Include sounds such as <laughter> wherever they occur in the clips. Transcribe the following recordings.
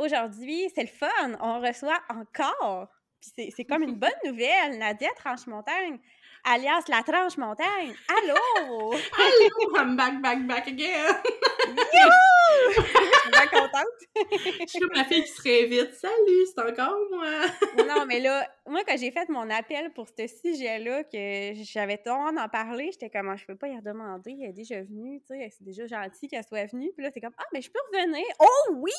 Aujourd'hui, c'est le fun. On reçoit encore, puis c'est comme une <laughs> bonne nouvelle, Nadia Tranche-Montagne, alias La Tranche-Montagne. Allô? <laughs> Allô! I'm back, back, back again! Youhou! Je suis bien contente. Je suis comme la fille qui se réinvite. Salut, c'est encore moi! non, mais là, moi, quand j'ai fait mon appel pour ce sujet-là, que j'avais tort d'en parler, j'étais comme, ah, je peux pas y redemander, elle est déjà venue, tu sais, c'est déjà gentil qu'elle soit venue. Puis là, c'est comme, ah, mais je peux revenir. Oh oui!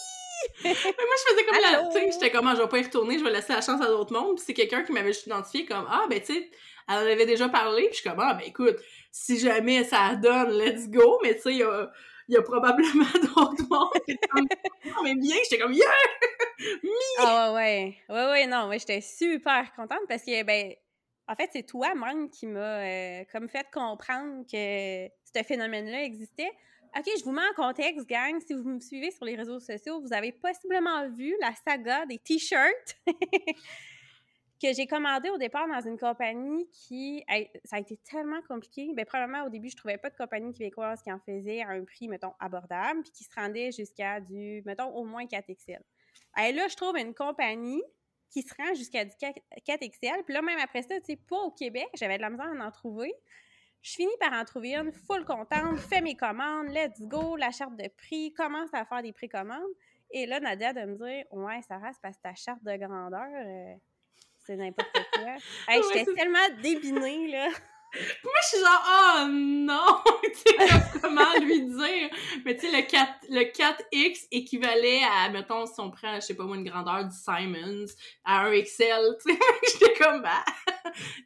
<laughs> mais moi, je faisais comme la. Tu sais, j'étais comme, ah, je vais pas y retourner, je vais laisser la chance à d'autres mondes. Puis c'est quelqu'un qui m'avait juste identifié comme, ah, ben, tu sais, elle en avait déjà parlé. Puis je suis comme, ah, ben, écoute, si jamais ça donne, let's go. Mais tu sais, il y a, probablement <laughs> d'autres comme, non, mais bien, j'étais comme, yeah! Ah, ouais, ouais. Ouais, ouais, non, moi, j'étais super contente parce que, ben, en fait, c'est toi, même, qui m'a euh, comme fait comprendre que ce phénomène-là existait. OK, je vous mets en contexte, gang. Si vous me suivez sur les réseaux sociaux, vous avez possiblement vu la saga des t-shirts <laughs> que j'ai commandé au départ dans une compagnie qui. Ça a été tellement compliqué. Bien, probablement, au début, je trouvais pas de compagnie québécoise qui en faisait à un prix, mettons, abordable, puis qui se rendait jusqu'à du, mettons, au moins 4XL. Et là, je trouve une compagnie qui se rend jusqu'à du 4XL. Puis là, même après ça, tu sais, pas au Québec, j'avais de la misère à en trouver. Je finis par en trouver une, full contente, fais mes commandes, let's go, la charte de prix, commence à faire des précommandes. Et là, Nadia de me dire Ouais, Sarah, c'est parce que ta charte de grandeur, euh, c'est n'importe quoi. <laughs> hey, J'étais tellement débinée, là. Moi, je suis genre, oh non! <laughs> tu sais, comment lui dire? Mais tu sais, le, 4, le 4X équivalait à, mettons, si on prend, je sais pas moi, une grandeur du Simons, à un XL, tu sais. <laughs> J'étais comme, bah,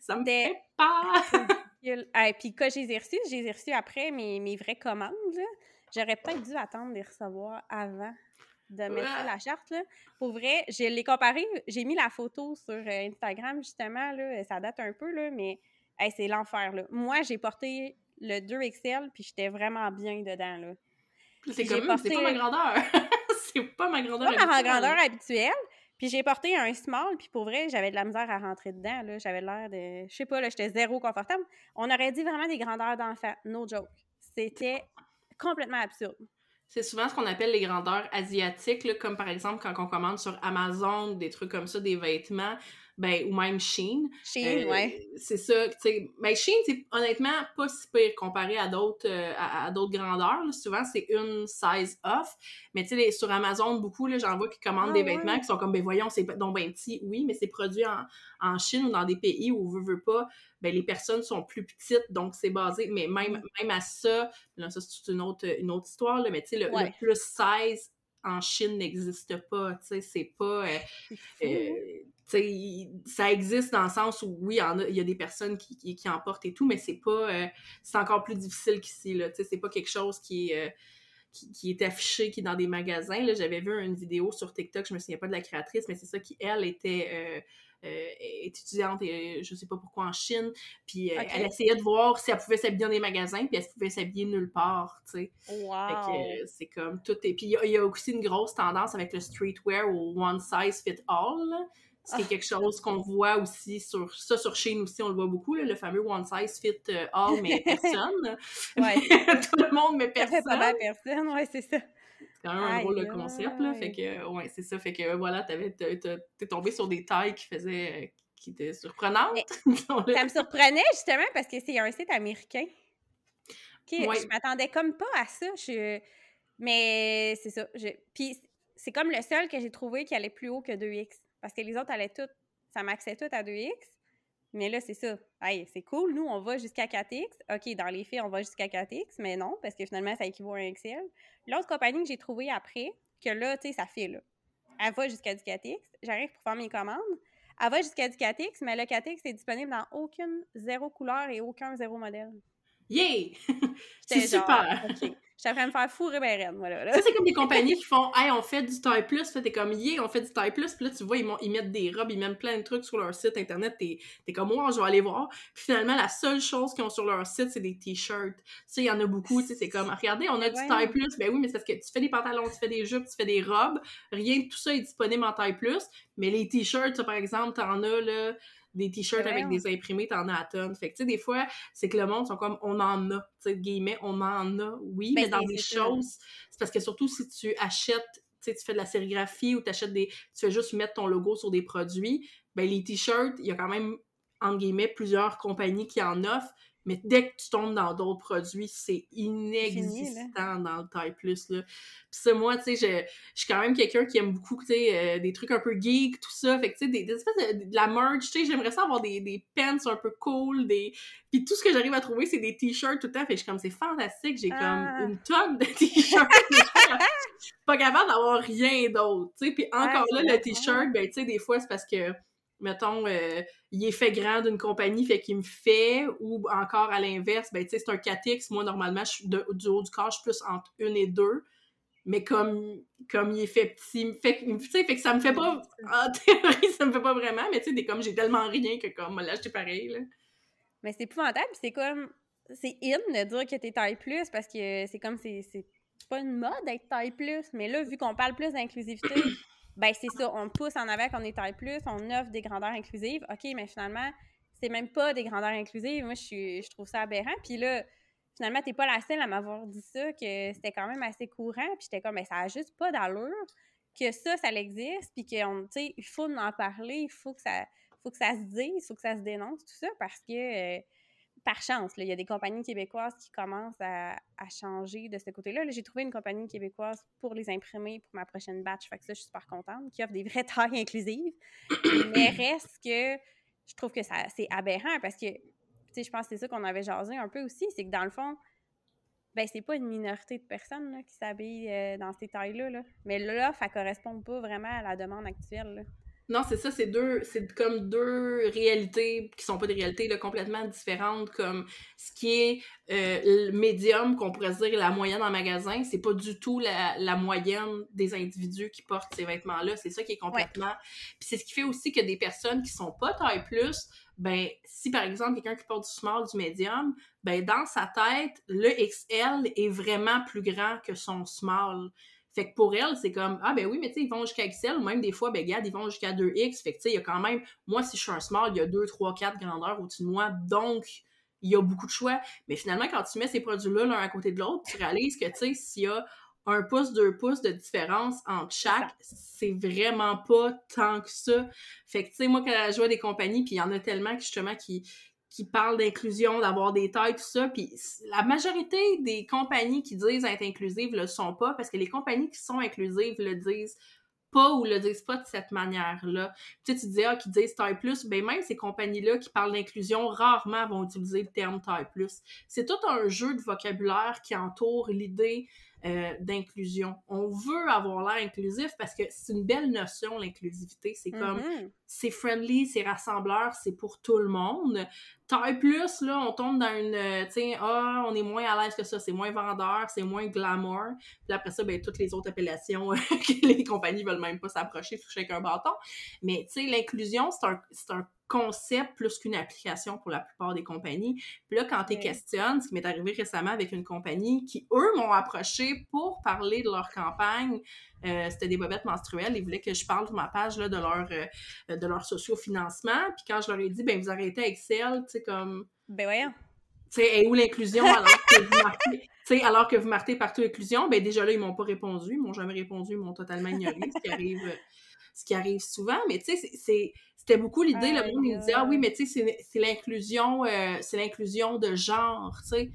ça me fait pas. Et puis quand j'ai reçus, j'ai reçus après mes, mes vraies commandes. J'aurais peut-être dû attendre de les recevoir avant de mettre la charte. Là. Pour vrai, je l'ai comparé. J'ai mis la photo sur euh, Instagram, justement. Là, ça date un peu, là, mais c'est l'enfer. Moi, j'ai porté le 2XL, puis j'étais vraiment bien dedans. Là. C'est comme, porté... <laughs> c'est pas ma grandeur. c'est pas ma grandeur pas ma grandeur habituelle. Puis j'ai porté un small, puis pour vrai, j'avais de la misère à rentrer dedans. Là. J'avais l'air de. Je sais pas, là, j'étais zéro confortable. On aurait dit vraiment des grandeurs d'enfant. No joke. C'était complètement absurde. C'est souvent ce qu'on appelle les grandeurs asiatiques, comme par exemple quand on commande sur Amazon des trucs comme ça, des vêtements ben, ou même Shein. Shein, euh, ouais. C'est ça, tu sais. Mais ben, Shein, c'est honnêtement pas si pire comparé à d'autres euh, à, d'autres grandeurs. Souvent, c'est une size off. Mais tu sais, sur Amazon, beaucoup, là, j'en vois qui commandent des ah vêtements qui sont comme, ben voyons, c'est donc ben petit. Oui, mais c'est produit en, en Chine ou dans des pays où, veut, veut pas, ben les personnes sont plus petites, donc c'est basé. Mais même, mm. même à ça, là, ça, c'est une autre, une autre histoire, là, mais tu sais, le, le plus size en Chine n'existe pas, tu sais, c'est pas... Euh, euh, ça existe dans le sens où, oui, il y, a, des personnes qui, qui, en portent et tout, mais c'est pas... Euh, c'est encore plus difficile qu'ici, c'est pas quelque chose qui est... qui, est affiché, qui est dans des magasins. J'avais vu une vidéo sur TikTok, je me souviens pas de la créatrice, mais c'est ça qui, elle, était est étudiante et je sais pas pourquoi en Chine, puis elle essayait de voir si elle pouvait s'habiller dans des magasins, puis elle pouvait s'habiller nulle part. Wow! c'est comme tout. Et puis il y, a aussi une grosse tendance avec le streetwear au one size fit all, c'est ah. quelque chose qu'on voit aussi sur ça sur Chine aussi, on le voit beaucoup, le fameux one size fit euh, all, mais personne. <laughs> ouais. <laughs> Tout le monde, mais personne. Ça fait personne, ouais, c'est ça. C'est quand même un drôle de concept, là. Fait que, ouais, c'est ça. Fait que, voilà, t'es tombé sur des tailles qui faisaient, qui étaient surprenantes. <laughs> ça me surprenait, justement, parce que c'est un site américain. OK, je m'attendais comme pas à ça. Je... Mais c'est ça. Je... Puis c'est comme le seul que j'ai trouvé qui allait plus haut que 2X. Parce que les autres allaient toutes, ça maxait tout à 2x. Mais là, c'est ça. Hey, c'est cool. Nous, on va jusqu'à 4x. OK, dans les faits, on va jusqu'à 4x, mais non, parce que finalement, ça équivaut à un XL. L'autre compagnie que j'ai trouvée après, que là, tu sais, ça fait, là. Elle va jusqu'à du 4x. J'arrive pour faire mes commandes. Elle va jusqu'à du 4x, mais le 4x est disponible dans aucune zéro couleur et aucun zéro modèle. Yeah! <laughs> c'est super! J'étais en train de me faire fourrer ben raide, voilà. Ça, c'est comme des compagnies qui font « Hey, on fait du taille plus », fait t'es comme « Yeah, on fait du taille plus », puis là, tu vois, ils, ils, mettent des robes, ils mettent plein de trucs sur leur site internet, t'es es comme « Moi, je vais aller voir », puis finalement, la seule chose qu'ils ont sur leur site, c'est des t-shirts. Tu sais, il y en a beaucoup, tu sais, c'est comme « Regardez, on a du taille plus », ben oui, mais c'est parce que tu fais des pantalons, tu fais des jupes, tu fais des robes, rien de tout ça est disponible en taille plus, mais les t-shirts, par exemple, t'en as, là des t-shirts avec des imprimés, t'en as à tonnes. Fait que, tu sais, des fois, c'est que le monde sont comme, on en a, tu sais, guillemets, on en a, oui, ben, mais dans des choses, c'est parce que surtout si tu achètes, tu sais, tu fais de la sérigraphie ou t'achètes des, tu fais juste mettre ton logo sur des produits, ben les t-shirts, il y a quand même, entre guillemets, plusieurs compagnies qui en offrent, mais dès que tu tombes dans d'autres produits, c'est inexistant dans le taille plus. Là. Puis ça, moi, tu sais, je, suis quand même quelqu'un qui aime beaucoup, tu sais, euh, des trucs un peu geek, tout ça. Fait que, tu sais, des, espèces de, la merch, tu sais, j'aimerais ça avoir des, des pants un peu cool, des... Puis tout ce que j'arrive à trouver, c'est des t-shirts tout le temps. Fait que je suis comme, c'est fantastique, j'ai comme ah. une tonne de t-shirts. <laughs> pas capable d'avoir rien d'autre, tu sais. Puis encore là, le t-shirt, ben, tu sais, des fois, c'est parce que mettons, euh, il est fait grand d'une compagnie, fait qu'il me fait, ou encore à l'inverse, ben, tu sais, c'est un 4X, moi, normalement, je suis du haut du corps, je suis plus entre une et deux, mais comme, comme il est fait petit, fait, fait que ça me fait pas, en théorie, <laughs> ça me fait pas vraiment, mais tu sais, comme j'ai tellement rien que comme, là, j'étais pareil, là. Mais c'est épouvantable, c'est comme, c'est in de dire que t'es taille plus, parce que c'est comme, c'est pas une mode d'être taille plus, mais là, vu qu'on parle plus d'inclusivité, ben c'est ça, on pousse en avant qu'on est plus, on offre des grandeurs inclusives. OK, mais finalement, c'est même pas des grandeurs inclusives. Moi, je, trouve ça aberrant. Puis là, finalement, t'es pas la seule à m'avoir dit ça, que c'était quand même assez courant. Puis j'étais comme, mais ça a juste pas d'allure que ça, ça existe, puis qu'il faut en parler, il faut que ça faut que ça se dise, il faut que ça se dénonce, tout ça, parce que... Euh, par chance, il y a des compagnies québécoises qui commencent à, changer de ce côté-là. -là, J'ai trouvé une compagnie québécoise pour les imprimer pour ma prochaine batch. Fait que ça, je suis super contente, qui offre des vraies tailles inclusives. <coughs> Mais reste que je trouve que ça c'est aberrant parce que, tu sais, je pense que c'est ça qu'on avait jasé un peu aussi, c'est que dans le fond, ben c'est pas une minorité de personnes qui s'habillent euh, dans ces tailles-là. Là. Mais là, ça correspond pas vraiment à la demande actuelle. Non, c'est ça, c'est deux, c'est comme deux réalités qui sont pas des réalités là, complètement différentes, comme ce qui est euh, le médium, qu'on pourrait dire la moyenne en magasin, c'est pas du tout la, la, moyenne des individus qui portent ces vêtements-là, c'est ça qui est complètement... Puis c'est ce qui fait aussi que des personnes qui sont pas taille plus, ben, si par exemple quelqu'un qui porte du small, du médium, ben dans sa tête, le XL est vraiment plus grand que son small. Fait que pour elle, c'est comme, ah ben oui, mais tu sais, ils vont jusqu'à XL, ou même des fois, ben regarde, ils vont jusqu'à 2X. Fait que tu sais, il y a quand même, moi, si je suis un small, il y a 2, 3, 4 grandeurs au-dessus de moi, donc il y a beaucoup de choix. Mais finalement, quand tu mets ces produits-là l'un à côté de l'autre, tu réalises que, tu sais, s'il y a un pouce, deux pouces de différence entre chaque, c'est vraiment pas tant que ça. Fait que, tu sais, moi, quand je vois des compagnies, puis il y en a tellement, justement, qui, qui parlent d'inclusion, d'avoir des tailles, tout ça. Puis la majorité des compagnies qui disent être inclusives le sont pas parce que les compagnies qui sont inclusives le disent pas ou le disent pas de cette manière-là. Tu tu dis, ah, qui disent taille plus, ben même ces compagnies-là qui parlent d'inclusion, rarement vont utiliser le terme taille plus. C'est tout un jeu de vocabulaire qui entoure l'idée euh, d'inclusion. On veut avoir l'air inclusif parce que c'est une belle notion, l'inclusivité. C'est comme, Mhm. c'est friendly, c'est rassembleur, c'est pour tout le monde. Taille plus, là, on tombe dans une, euh, tu sais, ah, on est moins à l'aise que ça, c'est moins vendeur, c'est moins glamour. Puis après ça, ben, toutes les autres appellations <laughs> que les compagnies veulent même pas s'approcher, toucher avec un bâton. Mais, tu sais, l'inclusion, c'est un, c'est un concept plus qu'une application pour la plupart des compagnies. Puis là, quand tu questionnes, ce qui m'est arrivé récemment avec une compagnie qui, eux, m'ont approché pour parler de leur campagne, euh, c'était des bobettes menstruelles, ils voulaient que je parle sur ma page là, de leur, euh, de leur socio-financement. Puis quand je leur ai dit, ben vous arrêtez Excel, tu sais, comme, Ben voyons. tu sais, et où l'inclusion alors que vous marquez, <laughs> alors que vous marquez partout inclusion, ben déjà là, ils m'ont pas répondu, ils m'ont jamais répondu, ils m'ont totalement ignoré, ce qui arrive, euh, ce qui arrive souvent. Mais tu sais, c'est- c'était beaucoup l'idée, le Aïe, monde il disait, ah oui, mais tu sais, c'est- c'est l'inclusion, euh, c'est l'inclusion de genre, tu sais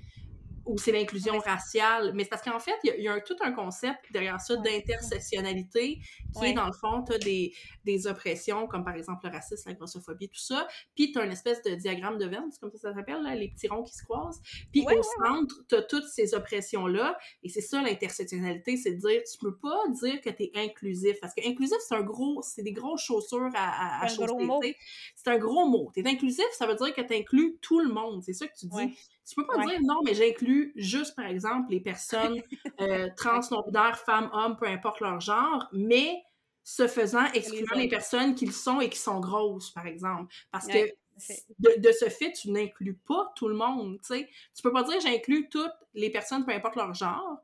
ou c'est l'inclusion Ouais. raciale. Mais c'est parce qu'en fait, il y a, il y a un- tout un concept derrière ça d'intersectionnalité qui Ouais. est, dans le fond, tu as des, des oppressions, comme par exemple le racisme, la grossophobie, tout ça. Puis tu as une espèce de diagramme de Venn, c'est comme ça que ça s'appelle, les petits ronds qui se croisent. Puis Ouais, au centre, tu as toutes ces oppressions-là. Et c'est ça l'intersectionnalité, c'est de dire, tu peux pas dire que tu es inclusif. Parce que inclusif, c'est un gros, c'est des grosses chaussures à, à. C'est un gros mot. Tu es inclusif, ça veut dire que tu inclus tout le monde. C'est ça que tu dis. Tu peux pas Ouais. dire non, mais j'inclus juste, par exemple, les personnes <laughs> euh, trans, non-binaires, femmes, hommes, peu importe leur genre, mais ce faisant, excluant les, personnes qui le sont et qui sont grosses, par exemple. Parce Ouais, que de, de ce fait, tu n'inclus pas tout le monde, tu sais. Tu peux pas dire j'inclus toutes les personnes, peu importe leur genre,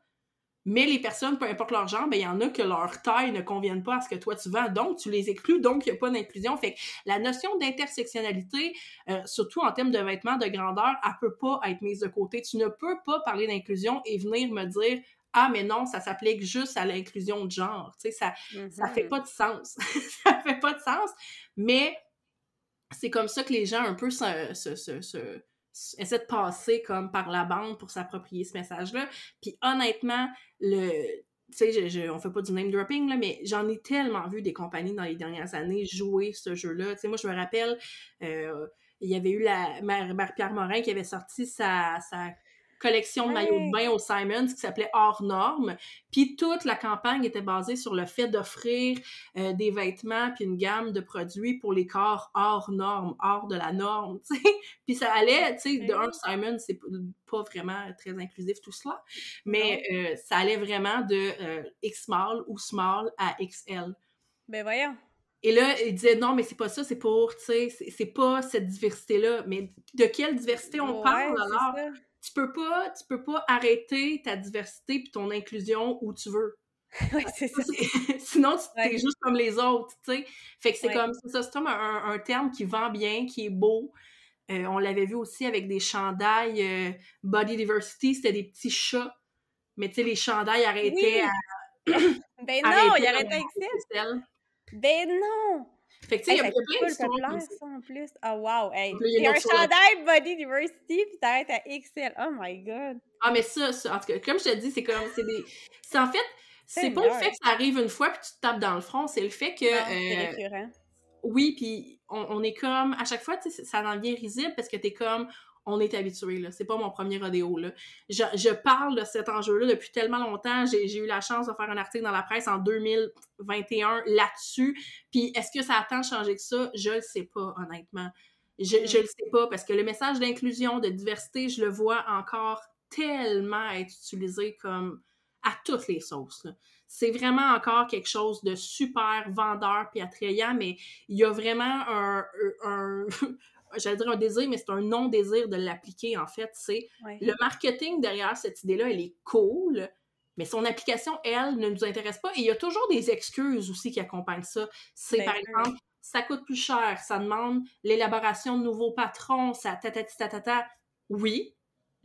mais les personnes, peu importe leur genre, ben il y en a que leur taille ne convienne pas à ce que toi tu vends, donc tu les exclus, donc il n'y a pas d'inclusion. Fait que la notion d'intersectionnalité, euh, surtout en termes de vêtements de grandeur, elle peut pas être mise de côté. Tu ne peux pas parler d'inclusion et venir me dire ah mais non, ça s'applique juste à l'inclusion de genre. Tu sais, ça, ça fait pas de sens. <laughs> ça fait pas de sens. Mais c'est comme ça que les gens un peu se, se, se, essaient de passer comme par la bande pour s'approprier ce message-là. Puis honnêtement, le. Tu sais, je, on fait pas du name dropping, là, mais j'en ai tellement vu des compagnies dans les dernières années jouer ce jeu-là. Tu sais, moi, je me rappelle, euh, il y avait eu la Marie-Pierre Morin qui avait sorti sa collection de maillots de bain au Simons qui s'appelait Hors Norme. Puis toute la campagne était basée sur le fait d'offrir euh, des vêtements puis une gamme de produits pour les corps hors norme, hors de la norme, <laughs> tu sais. Puis ça allait, tu sais, de un, Simon, c'est pas vraiment très inclusif tout cela, mais euh, ça allait vraiment de euh, X small ou small à XL. Ben voyons. Et là, il disait non, mais c'est pas ça, c'est pour, tu sais, c'est- pas cette diversité-là. Mais de quelle diversité on Ouais, parle alors? Tu peux pas, tu peux pas arrêter ta diversité puis ton inclusion où tu veux. <laughs> Ouais, c'est ça. <laughs> Sinon, tu juste comme les autres, tu sais. Fait que c'est Ouais. comme, ça, c'est comme un, un terme qui vend bien, qui est beau. Euh, on l'avait vu aussi avec des chandails euh, Body Diversity, c'était des petits chats. Mais tu sais, les chandails arrêtaient Oui. à... <coughs> <coughs> Ben non, arrêtaient il à arrête avec ça. Ben non! Fait que tu sais, il y a, Hey, il y a ça plein d'histoires ça. en plus. Ah, wow! Hey, un chandail Body Diversity, puis t'arrêtes à XL. Oh my God! Ah, mais ça, ça, en tout cas, comme je te dis, c'est comme, c'est des... C'est en fait, c'est pas le fait que ça arrive une fois puis tu te tapes dans le front, c'est le fait que... Non, c'est euh, récurrent. oui, puis on, on est comme, à chaque fois, ça en devient risible parce que t'es comme, on est habitué, là. C'est pas mon premier rodéo, là. Je, je parle de cet enjeu-là depuis tellement longtemps. J'ai j'ai eu la chance de faire un article dans la presse en 2021 là-dessus. Puis est-ce que ça a tant changé que ça? Je le sais pas, honnêtement. Je, Mm. je le sais pas parce que le message d'inclusion, de diversité, je le vois encore tellement être utilisé comme à toutes les sauces. là. C'est vraiment encore quelque chose de super vendeur puis attrayant, mais il y a vraiment un, un j'allais dire un désir, mais c'est un non-désir de l'appliquer, en fait. C'est Ouais. le marketing derrière cette idée-là, elle est cool, mais son application, elle, ne nous intéresse pas. Et il y a toujours des excuses aussi qui accompagnent ça. C'est, Ben par oui. exemple, ça coûte plus cher, ça demande l'élaboration de nouveaux patrons, ça tatata. Oui,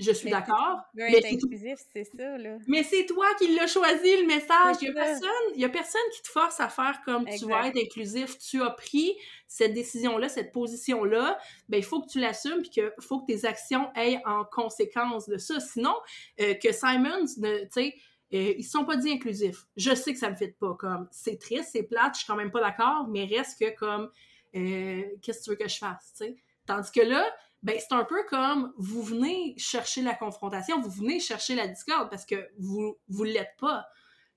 je suis d'accord. Mais inclusif, c'est ça, là. Mais c'est toi qui l'as choisi, le message. Il y a personne, y a personne qui te force à faire comme tu vas être inclusif. Tu as pris cette décision-là, cette position-là. Ben, il faut que tu l'assumes puis que faut que tes actions aient en conséquence de ça. Sinon, euh, que Simons, ne- tu sais, euh, ils sont pas dit inclusifs. Je sais que ça me fait pas comme c'est triste, c'est plate, je suis quand même pas d'accord, mais reste que comme euh, qu'est-ce que tu veux que je fasse, tu sais? Tandis que là, ben c'est un peu comme vous venez chercher la confrontation, vous venez chercher la discorde parce que vous vous l'êtes pas.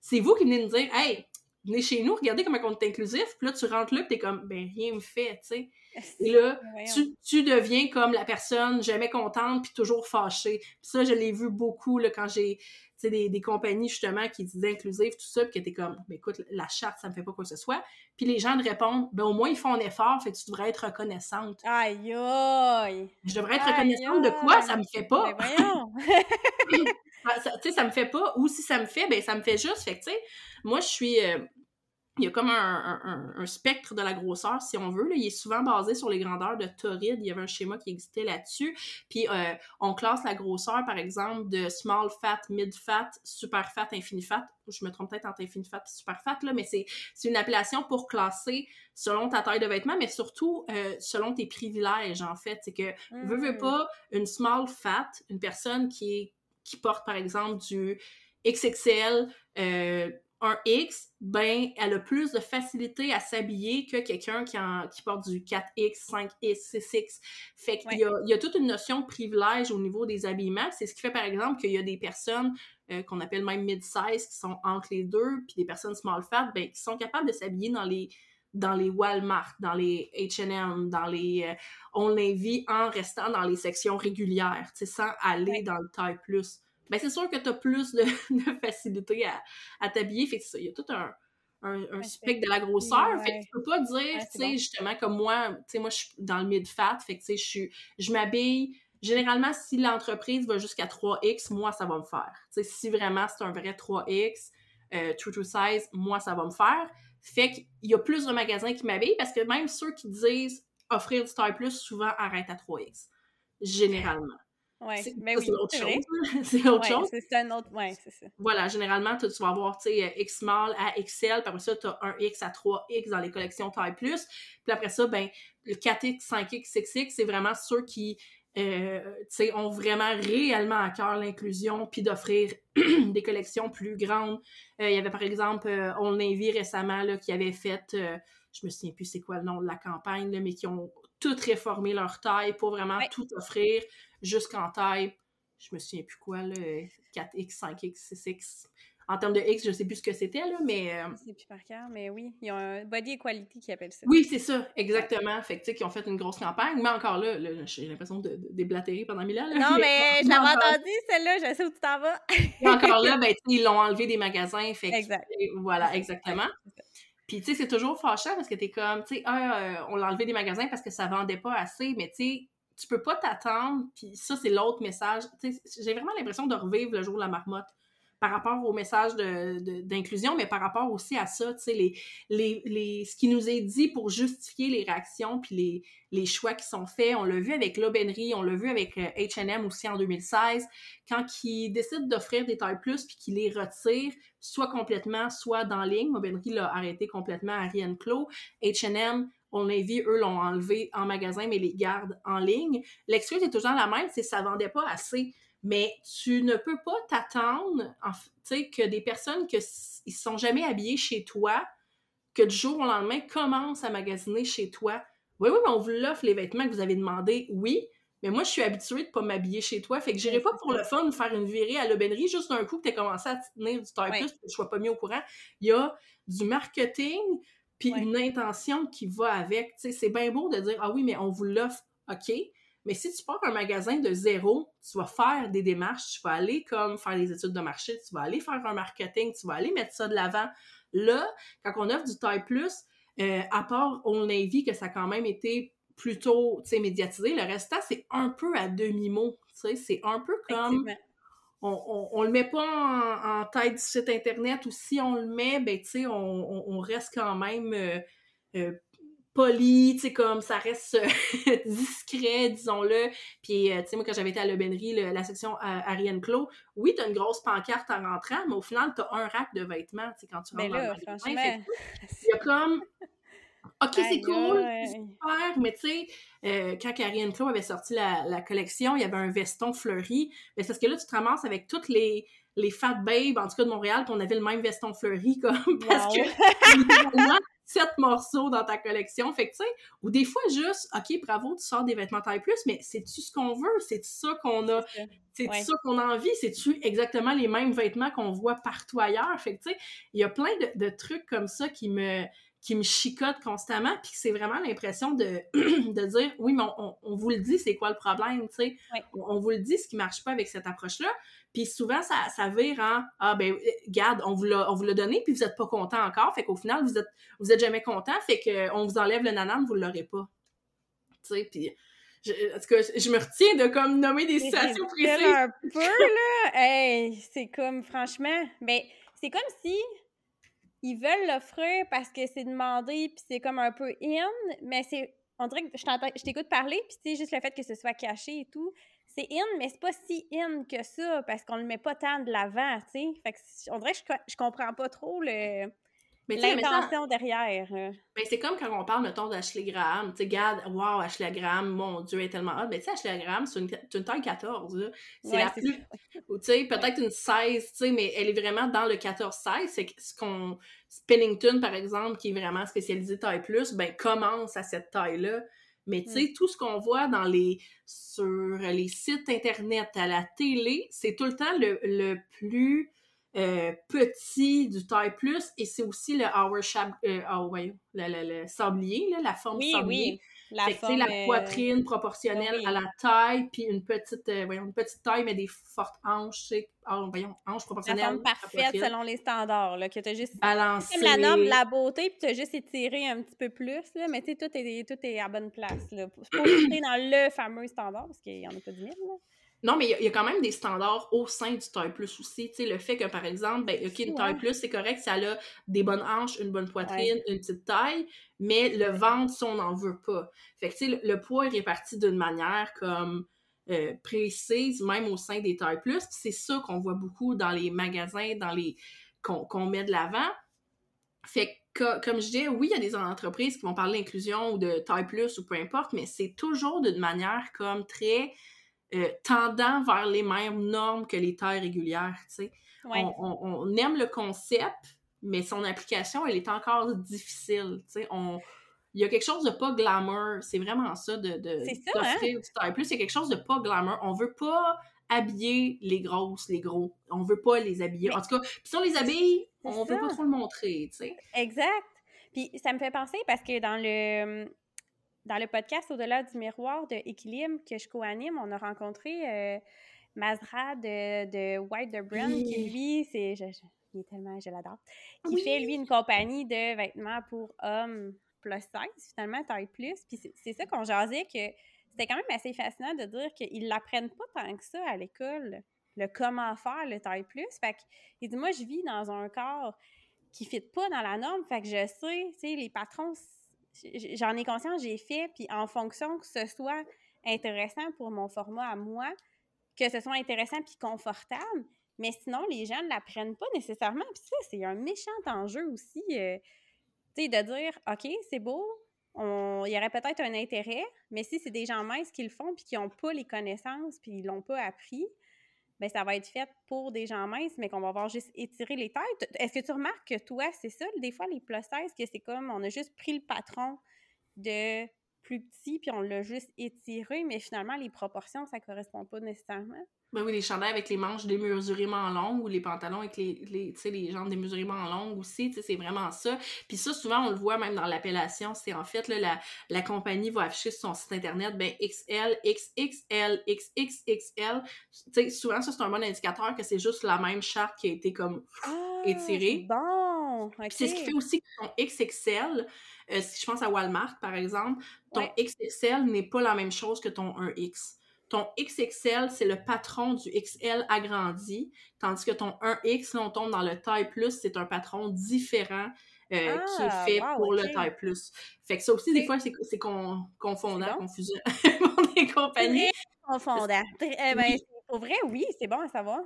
C'est vous qui venez nous dire Hey, venez chez nous, regardez comment on est inclusif, puis là tu rentres là, puis t'es comme ben rien me fait, tu sais. Et là, tu, tu, deviens comme la personne jamais contente puis toujours fâchée. Puis ça, je l'ai vu beaucoup là, quand j'ai des, des compagnies justement qui disaient inclusive, tout ça, puis qui étaient comme écoute, la charte, ça me fait pas quoi que ce soit. Puis les gens répondent ben au moins ils font un effort, fait que tu devrais être reconnaissante. Aïe aïe! Je devrais être reconnaissante de quoi? Ça me fait pas. Ben voyons! <laughs> tu sais, ça me fait pas, ou si ça me fait, ben ça me fait juste. Fait que tu sais, moi je suis. Euh, il y a comme un, spectre de la grosseur, si on veut. Là. Il est souvent basé sur les grandeurs de Torrid. Il y avait un schéma qui existait là-dessus. Puis euh, on classe la grosseur, par exemple, de small fat, mid fat, super fat, infini fat. Je me trompe peut-être entre infini fat et super fat, là, mais c'est une appellation pour classer selon ta taille de vêtement, mais surtout euh, selon tes privilèges, en fait. C'est que, mmh. veux, veux pas, une small fat, une personne qui, est, qui porte, par exemple, du XXL, euh, un X, ben, elle a plus de facilité à s'habiller que quelqu'un qui, qui porte du 4X, 5X, 6X. Fait qu'il y, a, y, a, toute une notion de privilège au niveau des habillements. C'est ce qui fait, par exemple, qu'il y a des personnes euh, qu'on appelle même mid-size qui sont entre les deux, puis des personnes small fat, ben, qui sont capables de s'habiller dans les dans les Walmart, dans les H&M, dans les euh, On Navy en restant dans les sections régulières, sans aller dans le taille plus ben c'est sûr que tu as plus <laughs> de, facilité à, à t'habiller. Fait que il y a tout un, un, spectre de la grosseur. Fait que tu peux pas dire, tu sais, justement, comme moi, tu sais, moi, je suis dans le mid-fat, fait que, tu sais, je suis, je m'habille, généralement, si l'entreprise va jusqu'à 3X, moi, ça va me faire. Tu sais, si vraiment c'est un vrai 3X, euh, true to size, moi, ça va me faire. Fait qu'il y a plus de magasins qui m'habillent parce que même ceux qui disent offrir du taille plus, souvent arrêtent à 3X. Généralement. Ouais, mais oui, c'est autre <laughs> chose. c'est autre chose. C'est un autre, ouais, c'est ça. Voilà, généralement, tu, vas avoir, X small à XL, puis après ça, tu as un X à 3X dans les collections taille plus. Puis après ça, ben, le 4X, 5X, 6X, c'est vraiment ceux qui, euh, ont vraiment réellement à cœur l'inclusion, puis d'offrir <clears throat> des collections plus grandes. Euh, il y avait, par exemple, euh, On Navy récemment, là, qui avait fait, je me souviens plus c'est quoi le nom de la campagne, là, mais qui ont tout réformé leur taille pour vraiment tout offrir jusqu'en taille, je me souviens plus quoi, là, 4X, 5X, 6X. En termes de X, je sais plus ce que c'était, là, mais... Euh... C'est plus par cœur, mais oui, ils ont un Body Equality qui appelle ça. Oui, c'est ça, exactement. Fait que, tu sais, qu'ils ont fait une grosse campagne, mais encore là, j'ai l'impression de, déblatérer pendant mille ans. Là, non, mais, je l'avais entendu, celle-là, je sais où tu t'en vas. encore là, <laughs> ben, ils l'ont enlevé des magasins, fait exact. voilà, exactement. Puis, tu sais, c'est toujours fâchant parce que t'es comme, tu sais, euh, on l'a enlevé des magasins parce que ça vendait pas assez, mais tu sais, tu peux pas t'attendre, puis ça, c'est l'autre message. J'ai vraiment l'impression de revivre le jour de la marmotte par rapport au message d'inclusion, de, mais par rapport aussi à ça, les, les, les, ce qui nous est dit pour justifier les réactions puis les, les choix qui sont faits. On l'a vu avec l'aubainerie, on l'a vu avec H&M aussi en 2016, quand ils décident d'offrir des tailles plus puis qu'ils les retirent, soit complètement, soit dans ligne. L'aubainerie l'a arrêté complètement à Rien Clos. H&M on Navy, eux, l'ont enlevé en magasin, mais les gardent en ligne. L'excuse est toujours la même, c'est que ça vendait pas assez. Mais tu ne peux pas t'attendre, que des personnes qui ne sont jamais habillées chez toi, que du jour au lendemain commencent à magasiner chez toi. Oui, oui, mais on vous l'offre les vêtements que vous avez demandé, oui, mais moi, je suis habituée de pas m'habiller chez toi. Fait que j'irai pas pour le fun faire une virée à l'aubainerie juste d'un coup que tu as commencé à tenir du taille plus que je sois pas mis au courant. Il y a du marketing, puis une intention qui va avec. C'est bien beau de dire Ah oui, mais on vous l'offre, OK? Mais si tu pars un magasin de zéro, tu vas faire des démarches, tu vas aller comme faire des études de marché, tu vas aller faire un marketing, tu vas aller mettre ça de l'avant. Là, quand on offre du taille plus, euh, à part on Navy, que ça a quand même été plutôt médiatisé, le restant, c'est un peu à demi-mot. C'est un peu comme on, on, le met pas en, tête du site internet ou si on le met, ben sais, on, on, reste quand même euh, euh, poli, tu sais, comme ça reste <laughs> discret, disons-le. Puis, euh, tu sais, moi, quand j'avais été à l'aubainerie, la section Ariane Clos, oui, t'as une grosse pancarte en rentrant, mais au final, t'as un rack de vêtements, tu sais, quand tu rentres ben là, dans le <laughs> Il y a comme OK, c'est cool, super, mais tu sais, euh, quand Ariane Clow avait sorti la, collection, il y avait un veston fleuri. Mais c'est parce que là, tu te ramasses avec toutes les, les fat babes, en tout cas de Montréal, qu'on avait le même veston fleuri, <laughs> comme, parce que sept morceaux dans ta collection. Fait que, tu sais, ou des fois, juste, OK, bravo, tu sors des vêtements taille plus, mais c'est-tu ce qu'on veut? C'est-tu ça qu'on a? C'est ça qu'on a envie? C'est-tu exactement les mêmes vêtements qu'on voit partout ailleurs? Fait que, tu sais, il y a plein de, trucs comme ça qui me qui me chicotent constamment, puis c'est vraiment l'impression de, <clears throat> de dire, oui, mais on, vous le dit, c'est quoi le problème, tu sais? On, on, vous le dit, ce qui marche pas avec cette approche-là, puis souvent, ça, ça vire en Ah ben, garde, on vous l'a, on vous l'a donné, puis vous n'êtes pas content encore. Fait qu'au final, vous êtes, vous êtes jamais content, fait qu'on vous enlève le nanan, vous ne l'aurez pas. Tu sais, puis. Je, en tout cas, je me retiens de comme nommer des situations précises. un peu, <laughs> là. hey, c'est comme, franchement, ben, c'est comme si ils veulent l'offrir parce que c'est demandé, puis c'est comme un peu in, mais c'est. On dirait que je t'écoute parler, puis sais, juste le fait que ce soit caché et tout, c'est in, mais c'est pas si in que ça parce qu'on le met pas tant de l'avant, tu sais. Fait que on dirait que je, je comprends pas trop le l'intention derrière. Mais ben, c'est comme quand on parle, mettons, d'Ashley Graham. Tu sais, regarde, wow, Ashley Graham, mon Dieu, elle est tellement hot. Mais tu sais, Ashley Graham, c'est une, une, taille 14. C'est la plus. Tu sais, peut-être une 16, tu sais, mais elle est vraiment dans le 14-16. C'est ce qu'on. Spennington, par exemple, qui est vraiment spécialisé taille plus, ben, commence à cette taille-là. Mais tu sais, mm. tout ce qu'on voit dans les sur les sites internet, à la télé, c'est tout le temps le, le plus euh, petit du taille plus et c'est aussi le hour euh, oh, le, le, sablier, là, la forme sablier. Oui. La, forme, la euh, poitrine proportionnelle à la taille, puis une petite, voyons, une petite taille, mais des fortes hanches, tu sais, oh, voyons, hanches proportionnelles. La forme parfaite selon les standards, là, que tu as juste... Balancé. La norme la beauté, puis tu as juste étiré un petit peu plus, là, mais tu sais, tout est, tout est à bonne place, là. C'est pas <coughs> dans le fameux standard, parce qu'il y en a pas du mille, là. Non, mais il y, a quand même des standards au sein du taille plus aussi. Tu sais, le fait que, par exemple, ben, OK, une taille plus, c'est correct, ça a des bonnes hanches, une bonne poitrine, une petite taille, mais le ventre, ça, on n'en veut pas. Fait que, tu sais, le, poids est réparti d'une manière comme euh, précise, même au sein des tailles plus. c'est ça qu'on voit beaucoup dans les magasins, dans les qu'on met de l'avant. Fait que, comme je dis, oui, il y a des entreprises qui vont parler d'inclusion ou de taille plus ou peu importe, mais c'est toujours d'une manière comme très euh, tendant vers les mêmes normes que les tailles régulières, tu sais. On, aime le concept, mais son application, elle est encore difficile. On... Il y a quelque chose de pas glamour, c'est vraiment ça, de, de hein? du taille plus, c'est quelque chose de pas glamour. On veut pas habiller les grosses, les gros. On veut pas les habiller. En tout cas, si on les habille, on veut pas trop le montrer, sais. Exact. Puis ça me fait penser parce que dans le dans le podcast Au-delà du miroir de Équilibre que je co-anime, on a rencontré euh, Mazra de, de, White the Brand, qui lui, c'est. Je, il est tellement, je l'adore. Qui fait, lui, une compagnie de vêtements pour hommes plus size, finalement, taille plus. Puis c'est ça qu'on jasait que c'était quand même assez fascinant de dire qu'ils l'apprennent pas tant que ça à l'école, le comment faire le taille plus. Fait qu'il dit, moi, je vis dans un corps qui ne fit pas dans la norme, fait que je sais, tu sais, les patrons j'en ai conscience, j'ai fait, puis en fonction que ce soit intéressant pour mon format à moi, que ce soit intéressant puis confortable, mais sinon, les gens ne l'apprennent pas nécessairement. Puis ça, c'est un méchant enjeu aussi, euh, tu sais, de dire, OK, c'est beau, il y aurait peut-être un intérêt, mais si c'est des gens minces qui le font puis qui n'ont pas les connaissances puis ils l'ont pas appris, ben ça va être fait pour des gens minces, mais qu'on va avoir juste étirer les têtes. Est-ce que tu remarques que toi, c'est ça, des fois, les plus size, que c'est comme, on a juste pris le patron de plus petit, puis on l'a juste étiré, mais finalement, les proportions, ça correspond pas nécessairement? Ben oui, les chandails avec les manches démesurément longues ou les pantalons avec les, les, les jambes démesurément longues aussi, c'est vraiment ça. Puis ça, souvent, on le voit même dans l'appellation, c'est en fait, là, la, la compagnie va afficher sur son site internet, ben XL, XXL, XXXL. souvent, ça, c'est un bon indicateur que c'est juste la même charte qui a été comme ah, étirée. Bon, C'est ce qui fait aussi que ton XXL, euh, si je pense à Walmart, par exemple, ton XXL n'est pas la même chose que ton 1X. Ton XXL, c'est le patron du XL agrandi, tandis que ton 1X, là, on tombe dans le taille plus, c'est un patron différent euh, qui est ah, fait pour le taille plus. Fait que ça aussi, des fois, c'est confondant, confusion <laughs> pour des compagnies. confondant. Eh ben, pour vrai, oui, c'est bon à savoir.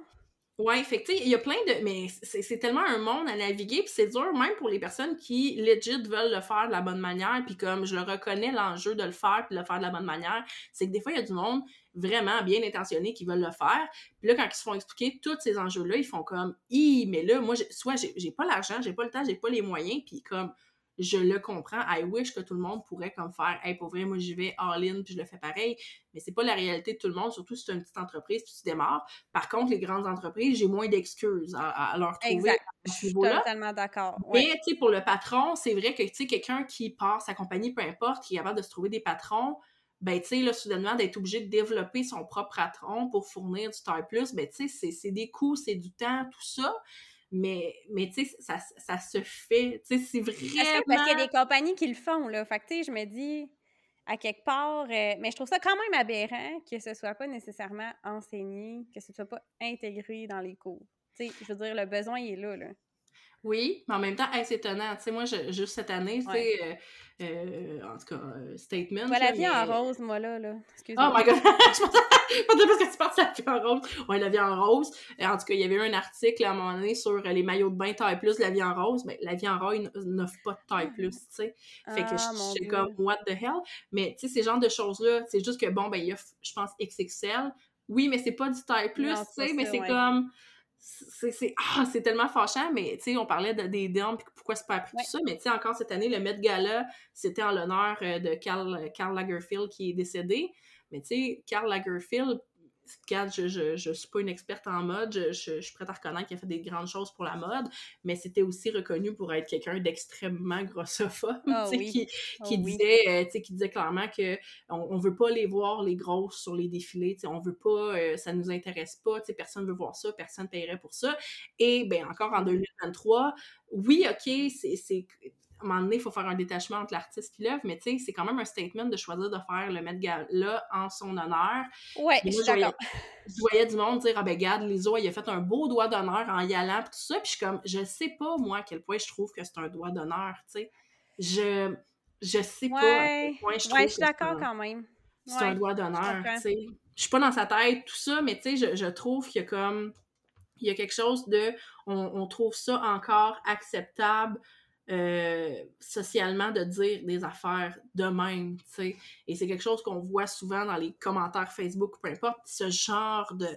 Fait que, il y a plein de. Mais c'est tellement un monde à naviguer, puis c'est dur, même pour les personnes qui, legit, veulent le faire de la bonne manière, puis comme je le reconnais, l'enjeu de le faire, puis de le faire de la bonne manière, c'est que des fois, il y a du monde vraiment bien intentionné qui veulent le faire, puis là, quand ils se font expliquer tous ces enjeux-là, ils font comme, i mais là, moi, soit j'ai pas l'argent, j'ai pas le temps, j'ai pas les moyens, puis comme, je le comprends. I wish que tout le monde pourrait comme faire, hey, pour vrai, moi j'y vais all-in puis je le fais pareil. Mais c'est pas la réalité de tout le monde, surtout si tu une petite entreprise puis tu démarres. Par contre, les grandes entreprises, j'ai moins d'excuses à, leur trouver exact. Je suis totalement d'accord. Mais tu sais, pour le patron, c'est vrai que tu sais, quelqu'un qui part sa compagnie, peu importe, qui est capable de se trouver des patrons, ben, tu sais, là, soudainement, d'être obligé de développer son propre patron pour fournir du taille plus, ben, tu sais, c'est des coûts, c'est du temps, tout ça. Mais, mais tu sais, ça, ça, se fait. Tu sais, c'est vraiment. Parce qu'il y a des compagnies qui le font, là. Fait que, tu sais, je me dis, à quelque part, euh, mais je trouve ça quand même aberrant que ce soit pas nécessairement enseigné, que ce soit pas intégré dans les cours. Tu sais, je veux dire, le besoin, il est là, là. Oui, mais en même temps, c'est étonnant. Tu sais, moi, juste cette année, tu sais, euh, euh, en tout cas, euh, statement. La vie en rose, moi, là. là. Oh my god! <laughs> je pensais parce que tu parles de la vie en rose. Ouais, la vie en rose. En tout cas, il y avait eu un article à un moment donné sur les maillots de bain taille plus, la vie en rose. Mais la vie en rose n'offre pas de taille plus, tu sais. Fait que ah, je suis comme, what the hell? Mais, tu sais, ces genres de choses-là, c'est juste que, bon, ben, il y a, je pense, XXL. Oui, mais c'est pas du taille plus, tu sais, mais c'est comme c'est ah, tellement fâchant, mais tu sais, on parlait de, des dames, puis pourquoi c'est pas appris tout ça, mais tu sais, encore cette année, le Met Gala, c'était en l'honneur euh, de Karl, Karl Lagerfeld qui est décédé. Mais tu sais, Karl Lagerfeld, regarde, je, je, je, suis pas une experte en mode, je, je, suis prête à reconnaître qu'il a fait des grandes choses pour la mode, mais c'était aussi reconnu pour être quelqu'un d'extrêmement grossophobe, qui, disait, qui disait clairement que on, on, veut pas les voir, les grosses, sur les défilés, on veut pas, euh, ça nous intéresse pas, personne veut voir ça, personne paierait pour ça. Et, ben encore en 2023, oui, OK, c'est à un moment donné, il faut faire un détachement entre l'artiste et l'œuvre, mais tu sais, c'est quand même un statement de choisir de faire le Met Gala en son honneur. Ouais, je suis d'accord. <laughs> Je voyais du monde dire, ah ben, regarde, Liso, il a fait un beau doigt d'honneur en y allant, tout ça, puis je suis comme, je sais pas, moi, à quel point je trouve que c'est un doigt d'honneur, tu sais. Je, je sais pas à quel point je trouve Ouais, je suis d'accord quand même. C'est un doigt d'honneur, tu sais. Je suis pas dans sa tête, tout ça, mais tu sais, je, je trouve qu'il y a comme il y a quelque chose de on, on trouve ça encore acceptable euh, socialement de dire des affaires de même, tu sais. Et c'est quelque chose qu'on voit souvent dans les commentaires Facebook, peu importe, ce genre de,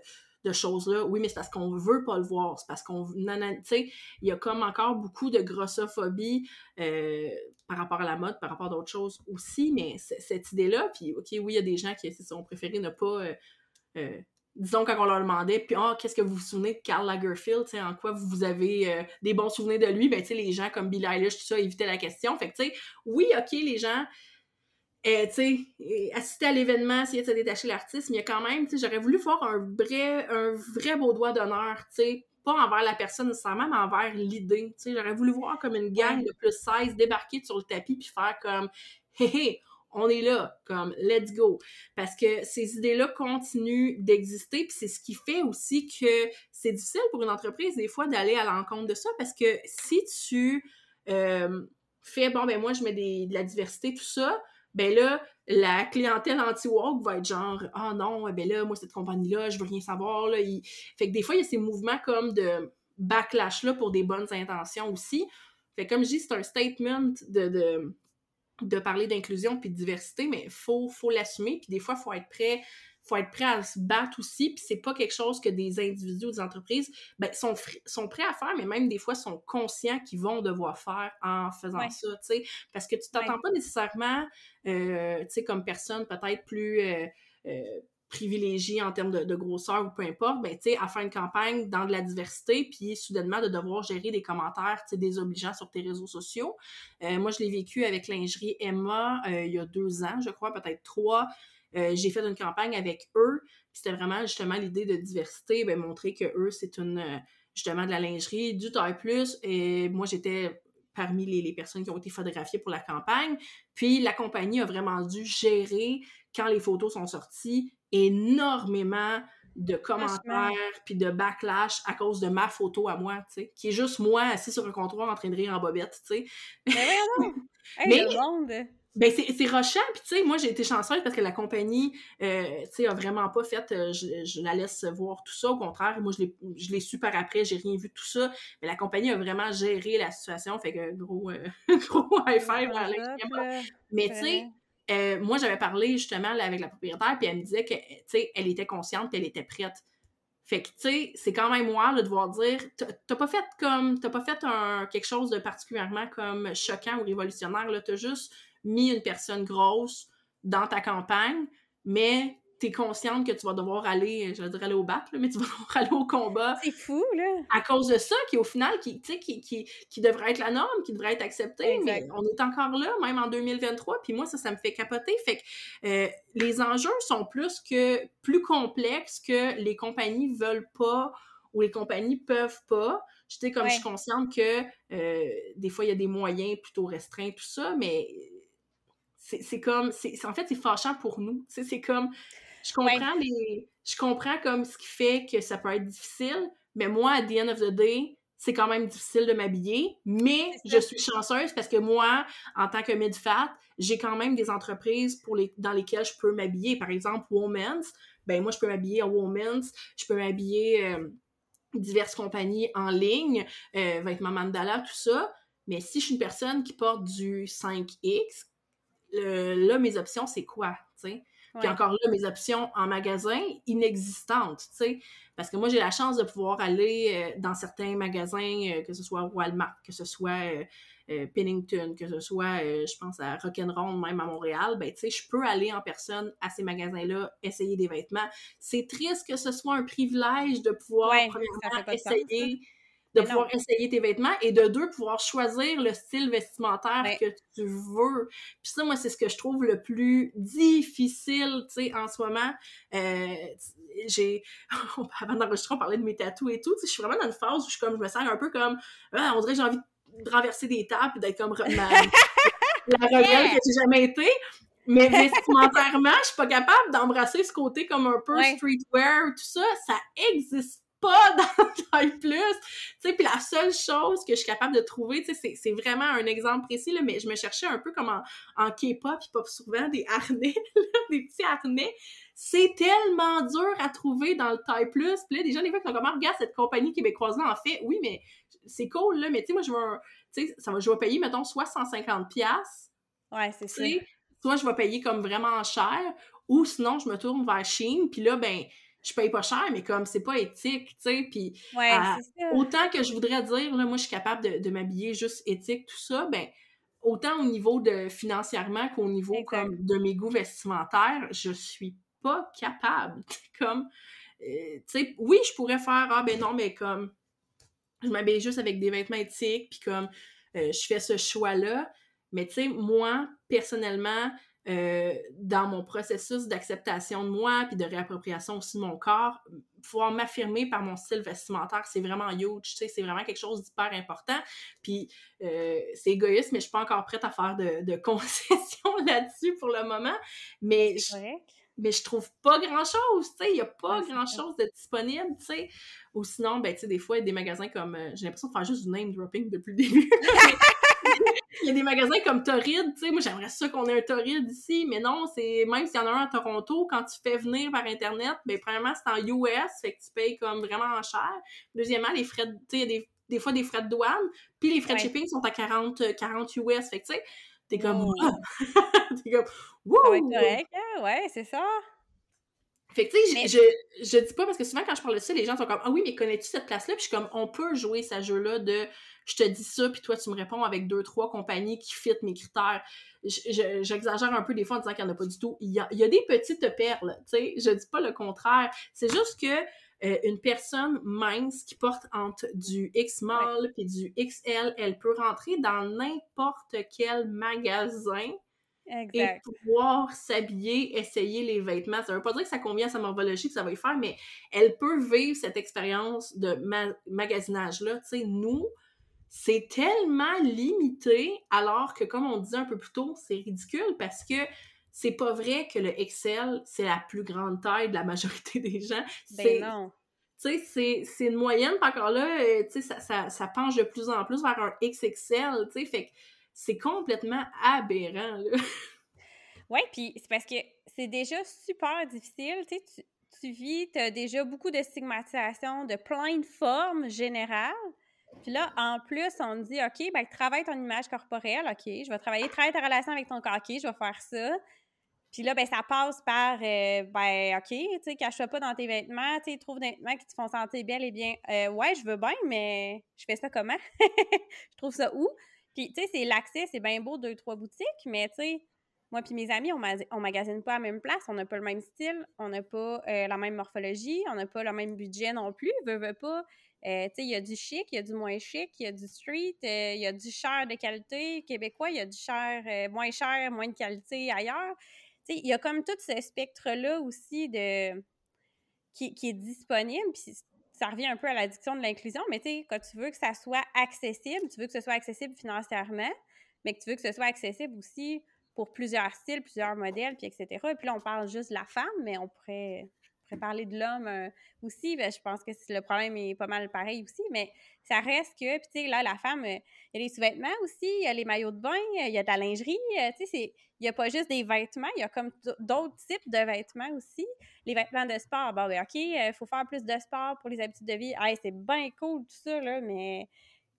de choses-là. Oui, mais c'est parce qu'on veut pas le voir, c'est parce qu'on... Tu sais, il y a comme encore beaucoup de grossophobie euh, par rapport à la mode, par rapport à d'autres choses aussi, mais cette idée-là, puis OK, oui, il y a des gens qui ont préféré ne pas... Euh, disons, quand on leur demandait, puis oh, qu'est-ce que vous vous souvenez de Karl Lagerfeld, en quoi vous avez euh, des bons souvenirs de lui, ben, tu sais, les gens comme Billie Eilish, tout ça, évitaient la question. Fait que, tu sais, oui, OK, les gens, euh, tu sais, assister à l'événement, essayer de se détacher l'artiste, mais il y a quand même, tu sais, j'aurais voulu voir un vrai, un vrai beau doigt d'honneur, tu sais, pas envers la personne nécessairement, mais envers l'idée, tu sais, j'aurais voulu voir comme une gang de plus 16 débarquer sur le tapis puis faire comme, hé hé, on est là, comme let's go. Parce que ces idées-là continuent d'exister, puis c'est ce qui fait aussi que c'est difficile pour une entreprise des fois d'aller à l'encontre de ça, parce que si tu euh, fais bon ben moi je mets de la diversité tout ça, ben là la clientèle anti-woke va être genre ah oh non ben là moi cette compagnie là je veux rien savoir fait que des fois il y a ces mouvements comme de backlash là pour des bonnes intentions aussi. Fait comme je dis c'est un statement de parler d'inclusion puis de diversité, mais faut faut l'assumer puis des fois faut être prêt faut être prêt à se battre aussi puis c'est pas quelque chose que des individus ou des entreprises ben, sont sont prêts à faire mais même des fois sont conscients qu'ils vont devoir faire en faisant ça tu sais. Parce que tu t'attends pas nécessairement euh, tu sais comme personne peut-être plus euh, euh, privilégié en termes de, grosseur ou peu importe, ben, tu sais, à faire une campagne dans de la diversité, puis soudainement de devoir gérer des commentaires, tu sais, désobligeants sur tes réseaux sociaux. Euh, moi, je l'ai vécu avec lingerie Emma euh, il y a deux ans, je crois, peut-être trois. Euh, j'ai fait une campagne avec eux, c'était vraiment justement l'idée de diversité, ben, montrer que eux, c'est une justement de la lingerie, du taille plus, et moi, j'étais parmi les, personnes qui ont été photographiées pour la campagne. Puis la compagnie a vraiment dû gérer, quand les photos sont sorties, énormément de commentaires puis de backlash à cause de ma photo à moi, tu sais, qui est juste moi assis sur un comptoir en train de rire en bobette, tu sais. Mais non! <laughs> Mais le monde! Ben c'est rochant, puis tu sais, moi j'ai été chanceuse parce que la compagnie, euh, tu sais, a vraiment pas fait, euh, je, la laisse voir tout ça, au contraire, moi je l'ai su par après, j'ai rien vu de tout ça, mais la compagnie a vraiment géré la situation, fait que gros, euh, <laughs> gros high five Mais tu sais, euh, moi, j'avais parlé justement avec la propriétaire, puis elle me disait que, était consciente, qu'elle était prête. Fait que, tu sais, c'est quand même moi de devoir dire, t'as pas fait comme, t'as pas fait quelque chose de particulièrement comme choquant ou révolutionnaire, là, t'as juste mis une personne grosse dans ta campagne, mais t'es consciente que tu vas devoir aller, je vais dire aller au bac, mais tu vas <laughs> devoir aller au combat. C'est fou, là! À cause de ça, qui au final, qui, qui, qui, qui devrait être la norme, qui devrait être accepté, mais on est encore là, même en 2023, puis moi, ça, ça me fait capoter. Fait que euh, les enjeux sont plus que plus complexes que les compagnies veulent pas ou les compagnies peuvent pas. Je sais, comme je suis consciente que euh, des fois, il y a des moyens plutôt restreints, tout ça, mais c'est comme, en fait, c'est fâchant pour nous. C'est comme, je comprends les. Je comprends comme ce qui fait que ça peut être difficile, mais moi, à the end of the day, c'est quand même difficile de m'habiller, mais je suis chanceuse parce que moi, en tant que mid-fat, j'ai quand même des entreprises pour les, dans lesquelles je peux m'habiller. Par exemple, Women's, ben moi, je peux m'habiller en Women's, je peux m'habiller euh, diverses compagnies en ligne, euh, vêtements Mandala, tout ça. Mais si je suis une personne qui porte du 5X, là, mes options, c'est quoi? Puis encore là, mes options en magasin, inexistantes, tu sais. Parce que moi, j'ai la chance de pouvoir aller euh, dans certains magasins, euh, que ce soit Walmart, que ce soit euh, Pennington, que ce soit, je pense, à Rock'n'Roll, même à Montréal. Ben, tu sais, je peux aller en personne à ces magasins-là, essayer des vêtements. C'est triste que ce soit un privilège de pouvoir, premièrement, essayer de pouvoir essayer tes vêtements et de deux, pouvoir choisir le style vestimentaire que tu veux. Puis ça, moi, c'est ce que je trouve le plus difficile, tu sais, en ce moment. Euh, j'ai... <laughs> Avant d'enregistrer, on parlait de mes tatous et tout. Je suis vraiment dans une phase où je, comme, je me sens un peu comme... Ah, on dirait que j'ai envie de renverser des tables et d'être comme ma, la <laughs> rebelle que j'ai jamais été. Mais vestimentairement, je suis pas capable d'embrasser ce côté comme un peu streetwear, tout ça. Ça existe pas <laughs> dans le taille plus. Tu sais, puis la seule chose que je suis capable de trouver, tu sais, c'est vraiment un exemple précis, là, mais je me cherchais un peu comme en, en K-pop, puis pas souvent des harnais, <laughs> des petits harnais. C'est tellement dur à trouver dans le taille plus. Puis là, des gens, des fois, qui sont comme, ah, regarde, cette compagnie québécoise-là en fait. Oui, mais c'est cool, là, mais tu sais, moi, je vais, tu sais, ça va, je vais payer, mettons, soit 150$. Ouais, c'est ça. Soit je vais payer comme vraiment cher, ou sinon, je me tourne vers Chine, puis là, ben, je paye pas cher, mais comme c'est pas éthique, tu sais, puis autant que je voudrais dire, là, moi, je suis capable de, m'habiller juste éthique, tout ça, ben autant au niveau de financièrement qu'au niveau comme de mes goûts vestimentaires, je suis pas capable. <laughs> comme, euh, tu sais, oui, je pourrais faire, ah ben non, mais comme, je m'habille juste avec des vêtements éthiques, puis comme, euh, je fais ce choix-là, mais tu sais, moi, personnellement, euh, dans mon processus d'acceptation de moi puis de réappropriation aussi de mon corps, pouvoir m'affirmer par mon style vestimentaire, c'est vraiment huge, tu sais, c'est vraiment quelque chose d'hyper important. Puis euh, c'est égoïste, mais je suis pas encore prête à faire de, de <laughs> concessions là-dessus pour le moment. Mais je, mais je trouve pas grand-chose, tu sais, il y a pas grand-chose de disponible, tu sais. Ou sinon, ben, tu sais, des fois, il y a des magasins comme... Euh, j'ai l'impression de faire juste du name dropping depuis le début. <laughs> il y a des magasins comme Torrid, tu sais, moi j'aimerais ça qu'on ait un Torrid ici, mais non, c'est même s'il y en a un à Toronto, quand tu fais venir par Internet, ben premièrement, c'est en US, fait que tu payes comme vraiment cher. Deuxièmement, les frais, tu sais, il y a des, des, fois des frais de douane, puis les frais de shipping sont à 40, 40 US, fait que tu sais, t'es comme, <laughs> t'es comme, wouh! Correct, hein? ouais, c'est ça. Fait que, tu sais, je, je, dis pas parce que souvent quand je parle de ça, les gens sont comme Ah oui, mais connais-tu cette place-là? Puis je suis comme On peut jouer ce jeu-là de je te dis ça, puis toi, tu me réponds avec deux, trois compagnies qui fit mes critères. J'exagère un peu des fois en disant qu'il n'y en a pas du tout. Il y a, il y a des petites perles, tu sais. Je dis pas le contraire. C'est juste que euh, une personne mince qui porte entre du X-Mall puis du XL, elle peut rentrer dans n'importe quel magasin et pouvoir s'habiller, essayer les vêtements. Ça veut pas dire que ça convient à sa morphologie, que ça va y faire, mais elle peut vivre cette expérience de magasinage-là. Tu sais, nous, c'est tellement limité, alors que, comme on disait un peu plus tôt, c'est ridicule parce que c'est pas vrai que le Excel, c'est la plus grande taille de la majorité <laughs> des gens. Ben non. Tu sais, c'est une moyenne, pas encore là, euh, tu sais, ça, ça, ça, penche de plus en plus vers un XXL, tu sais, fait que c'est complètement aberrant, là. Ouais, puis c'est parce que c'est déjà super difficile, tu tu, vis, tu as déjà beaucoup de stigmatisation de plein de formes générales. Puis là, en plus, on te dit, OK, ben, travaille ton image corporelle, OK, je vais travailler, travailler ta relation avec ton corps, OK, je vais faire ça. Puis là, ben, ça passe par, euh, ben, OK, tu cache-toi pas dans tes vêtements, tu sais, trouve des vêtements qui te font sentir belle et bien. Euh, ouais, je veux bien, mais je fais ça comment? <laughs> je trouve ça où? Puis, tu sais, c'est l'accès, c'est bien beau, deux, trois boutiques, mais tu sais, moi puis mes amis, on, magasine pas à la même place, on n'a pas le même style, on n'a pas euh, la même morphologie, on n'a pas le même budget non plus, veux, veux pas. Euh, tu sais, il y a du chic, il y a du moins chic, il y a du street, euh, il y a du cher de qualité québécois, il y a du cher, moins cher, moins de qualité ailleurs. Tu sais, il y a comme tout ce spectre-là aussi de qui, qui est disponible, puis ça revient un peu à l'addiction de l'inclusion, mais tu sais, quand tu veux que ça soit accessible, tu veux que ce soit accessible financièrement, mais que tu veux que ce soit accessible aussi pour plusieurs styles, plusieurs modèles, puis etc. Et puis là, on parle juste de la femme, mais on pourrait, parler de l'homme euh, aussi. Ben, je pense que le problème est pas mal pareil aussi, mais ça reste que, tu sais, là, la femme, euh, il y a les sous-vêtements aussi, il y a les maillots de bain, il y a de la lingerie, euh, tu sais, il n'y a pas juste des vêtements, il y a comme d'autres types de vêtements aussi. Les vêtements de sport, bon, ben OK, il faut faire plus de sport pour les habitudes de vie. Hey, c'est bien cool tout ça, là, mais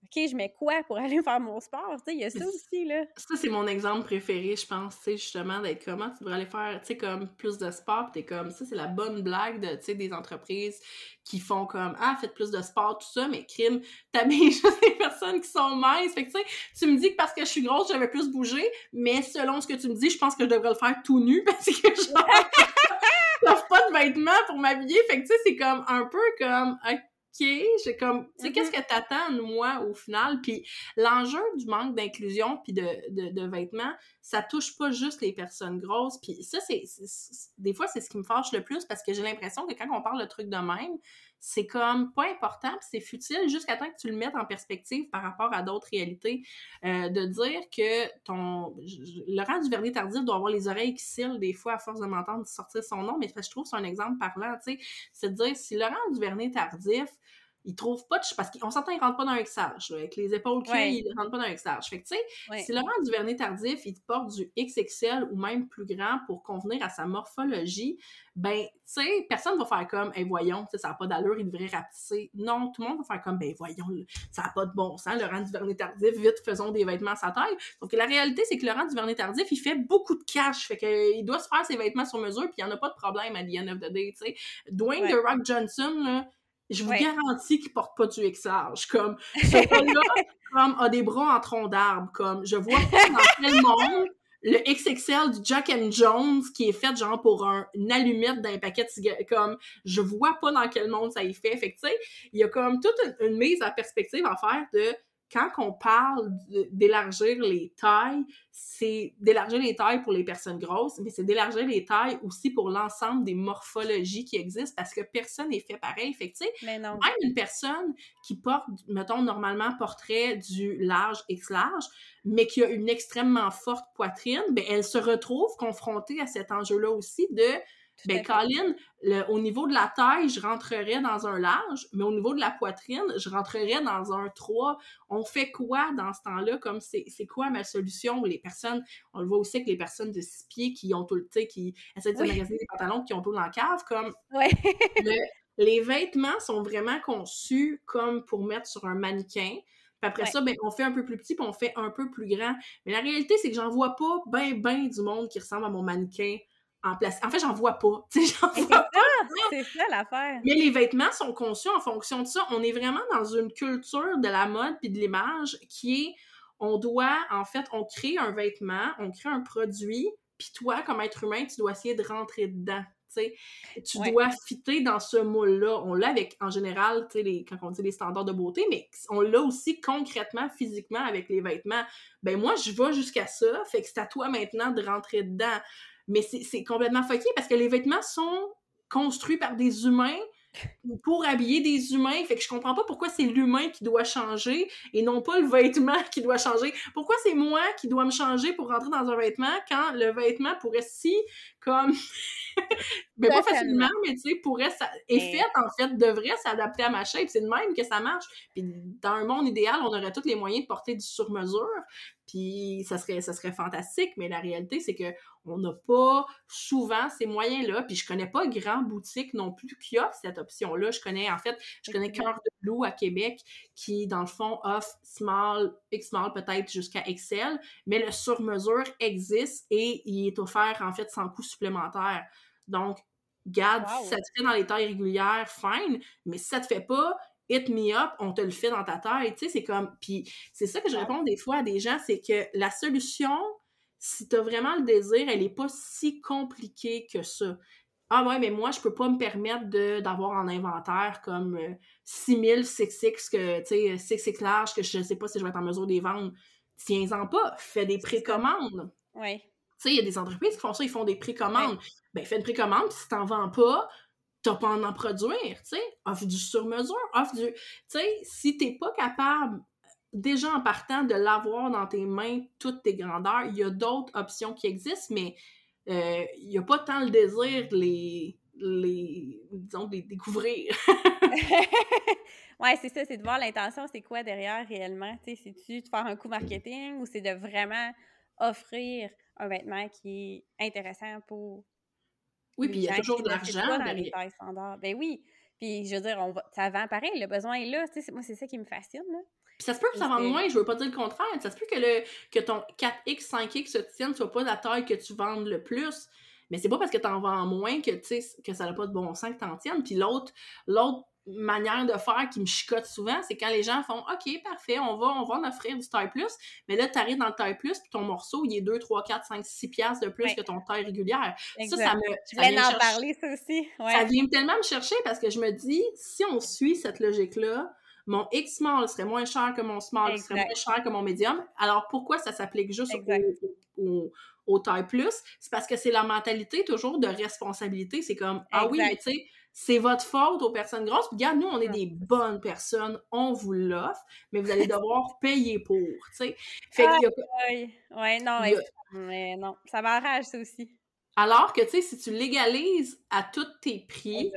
OK, je mets quoi pour <laughs> aller faire mon sport? Tu sais, il y a ça aussi, là. Ça, c'est mon exemple préféré, je pense, tu sais, justement, d'être comment tu devrais aller faire, tu sais, comme plus de sport, pis t'es comme, ça, c'est la bonne blague de, tu sais, des entreprises qui font comme, ah, faites plus de sport, tout ça, mais crime, t'habilles <laughs> juste des personnes qui sont minces. Fait que, tu sais, tu me dis que parce que je suis grosse, j'avais plus bouger, mais selon ce que tu me dis, je pense que je devrais le faire tout nu <laughs> parce que je pas de vêtements pour m'habiller. Fait que, tu sais, c'est comme un peu comme, j'ai comme, tu sais, qu'est-ce mm-hmm. que t'attends de moi au final? Puis l'enjeu du manque d'inclusion puis de, de, de, vêtements, ça touche pas juste les personnes grosses. Puis ça, c'est, des fois, c'est ce qui me fâche le plus parce que j'ai l'impression que quand on parle de trucs de même, c'est comme pas important, c'est futile jusqu'à temps que tu le mettes en perspective par rapport à d'autres réalités. Euh, de dire que ton Laurent Duvernay-Tardif doit avoir les oreilles qui cillent des fois à force de m'entendre sortir son nom, mais je trouve que c'est un exemple parlant, tu sais. C'est de dire, si Laurent Duvernay-Tardif il trouve pas de parce qu'on s'entend il rentre pas dans un XH avec les épaules cuites il rentre pas dans un XH fait que tu sais si Laurent Duvernay tardif il te porte du XXL ou même plus grand pour convenir à sa morphologie ben tu sais personne va faire comme hey voyons ça n'a pas d'allure il devrait rapetisser. Non tout le monde va faire comme ben voyons ça n'a pas de bon sens Laurent Duvernay tardif vite faisons des vêtements à sa taille. Donc la réalité c'est que Laurent Duvernay tardif il fait beaucoup de cash. Fait que il doit se faire ses vêtements sur mesure puis il y en a pas de problème à the end of the day tu sais. Dwayne The Rock Johnson là je vous garantis qu'il porte pas du XH. Comme, ce gars-là, <laughs> comme, a des bras en tronc d'arbre. Comme, je vois pas dans quel monde le XXL du Jack and Jones qui est fait genre pour un, une allumette d'un paquet de cigarettes. Comme, je vois pas dans quel monde ça y fait. Fait que, tu sais, il y a comme toute une, mise à perspective à faire de quand on parle d'élargir les tailles, c'est d'élargir les tailles pour les personnes grosses, mais c'est d'élargir les tailles aussi pour l'ensemble des morphologies qui existent parce que personne n'est fait pareil. Fait que, même une personne qui porte, mettons, normalement portrait du large X large, mais qui a une extrêmement forte poitrine, ben, elle se retrouve confrontée à cet enjeu-là aussi de ben, Colin, au niveau de la taille, je rentrerais dans un large, mais au niveau de la poitrine, je rentrerais dans un 3. On fait quoi dans ce temps-là? Comme c'est quoi ma solution? Les personnes, on le voit aussi avec les personnes de six pieds qui ont tout le, temps, qui essaient de se magasiner des pantalons qui ont tout dans la cave, comme <laughs> les vêtements sont vraiment conçus comme pour mettre sur un mannequin. Puis après ça, ben, on fait un peu plus petit, puis on fait un peu plus grand. Mais la réalité, c'est que j'en vois pas ben, ben du monde qui ressemble à mon mannequin en place. En fait, j'en vois pas. <laughs> C'est ça, l'affaire. Mais les vêtements sont conçus en fonction de ça. On est vraiment dans une culture de la mode puis de l'image qui est, on doit, en fait, on crée un vêtement, on crée un produit, puis toi, comme être humain, tu dois essayer de rentrer dedans. Tu dois fitter dans ce moule-là. On l'a avec, en général, les, quand on dit les standards de beauté, mais on l'a aussi concrètement, physiquement avec les vêtements. Ben moi, je vais jusqu'à ça, fait que c'est à toi maintenant de rentrer dedans. Mais c'est complètement fucké parce que les vêtements sont construits par des humains pour habiller des humains. Fait que je comprends pas pourquoi c'est l'humain qui doit changer et non pas le vêtement <laughs> qui doit changer. Pourquoi c'est moi qui dois me changer pour rentrer dans un vêtement quand le vêtement pourrait si comme mais <laughs> pas facilement, mais tu sais, pourrait, ça, est fait, en fait, devrait s'adapter à ma shape. C'est de même que ça marche. Puis dans un monde idéal, on aurait tous les moyens de porter du sur-mesure, puis ça serait, ça serait fantastique, mais la réalité, c'est que on n'a pas souvent ces moyens-là, puis je connais pas grand boutique non plus qui offre cette option-là. Je connais, en fait, je connais Cœur de Loup à Québec, qui, dans le fond, offre small, X small peut-être jusqu'à Excel, mais le sur-mesure existe et il est offert, en fait, sans coût supplémentaire. Donc, garde, si ça te fait dans les tailles régulières, fine, mais si ça te fait pas, hit me up, on te le fait dans ta taille, tu sais, c'est comme... Puis c'est ça que je réponds des fois à des gens, c'est que la solution, si tu as vraiment le désir, elle n'est pas si compliquée que ça. Ah ouais, mais moi, je peux pas me permettre d'avoir en inventaire comme 6000 6 que, tu sais, 6 large, que je sais pas si je vais être en mesure de les vendre. Tiens-en pas, fais des précommandes. Oui. Tu sais, il y a des entreprises qui font ça, ils font des précommandes. Ben, fais une précommande, puis si t'en vends pas, t'as pas en en produire, tu sais. Offre du sur-mesure, offre du... Tu sais, si t'es pas capable, déjà en partant, de l'avoir dans tes mains, toutes tes grandeurs, il y a d'autres options qui existent, mais euh, il n'y a pas tant le désir de les, les disons, de les découvrir. <laughs> ouais, c'est ça, c'est de voir l'intention, c'est quoi derrière réellement. Tu sais, c'est-tu de faire un coup marketing ou c'est de vraiment offrir un vêtement qui est intéressant pour. Oui, puis il y a toujours de l'argent. dans les tailles standards. Ben oui. Puis, je veux dire, on va, ça vend pareil, le besoin est là. Moi, c'est ça qui me fascine. Là. Puis ça se peut que ça vende moins, je veux pas dire le contraire. Ça se peut que, le, que ton 4X, 5X se tienne soit pas la taille que tu vendes le plus. Mais c'est pas parce que tu en vends moins que, que ça n'a pas de bon sens que t'en tiennes. Puis l'autre, l'autre manière de faire qui me chicote souvent, c'est quand les gens font OK, parfait, on va, on va en offrir du taille plus, mais là, tu arrives dans le taille plus, puis ton morceau, il est 2, 3, 4, 5, 6 piastres de plus que ton taille régulière. Ça, ça me. Je voulais en parler, ça aussi. Ça vient tellement me chercher parce que je me dis, si on suit cette logique-là, mon X small serait moins cher que mon small, serait moins cher que mon medium. Alors pourquoi ça s'applique juste au, au, taille plus? C'est parce que c'est la mentalité toujours de responsabilité. C'est comme, ah oui, mais tu sais, c'est votre faute aux personnes grosses. Puis, regarde, nous, on est des bonnes personnes, on vous l'offre, mais vous allez devoir <laughs> payer pour, tu sais. Fait a... Ouais, non, mais non, ça m'arrache, ça aussi. Alors que, tu sais, si tu légalises à tous tes prix,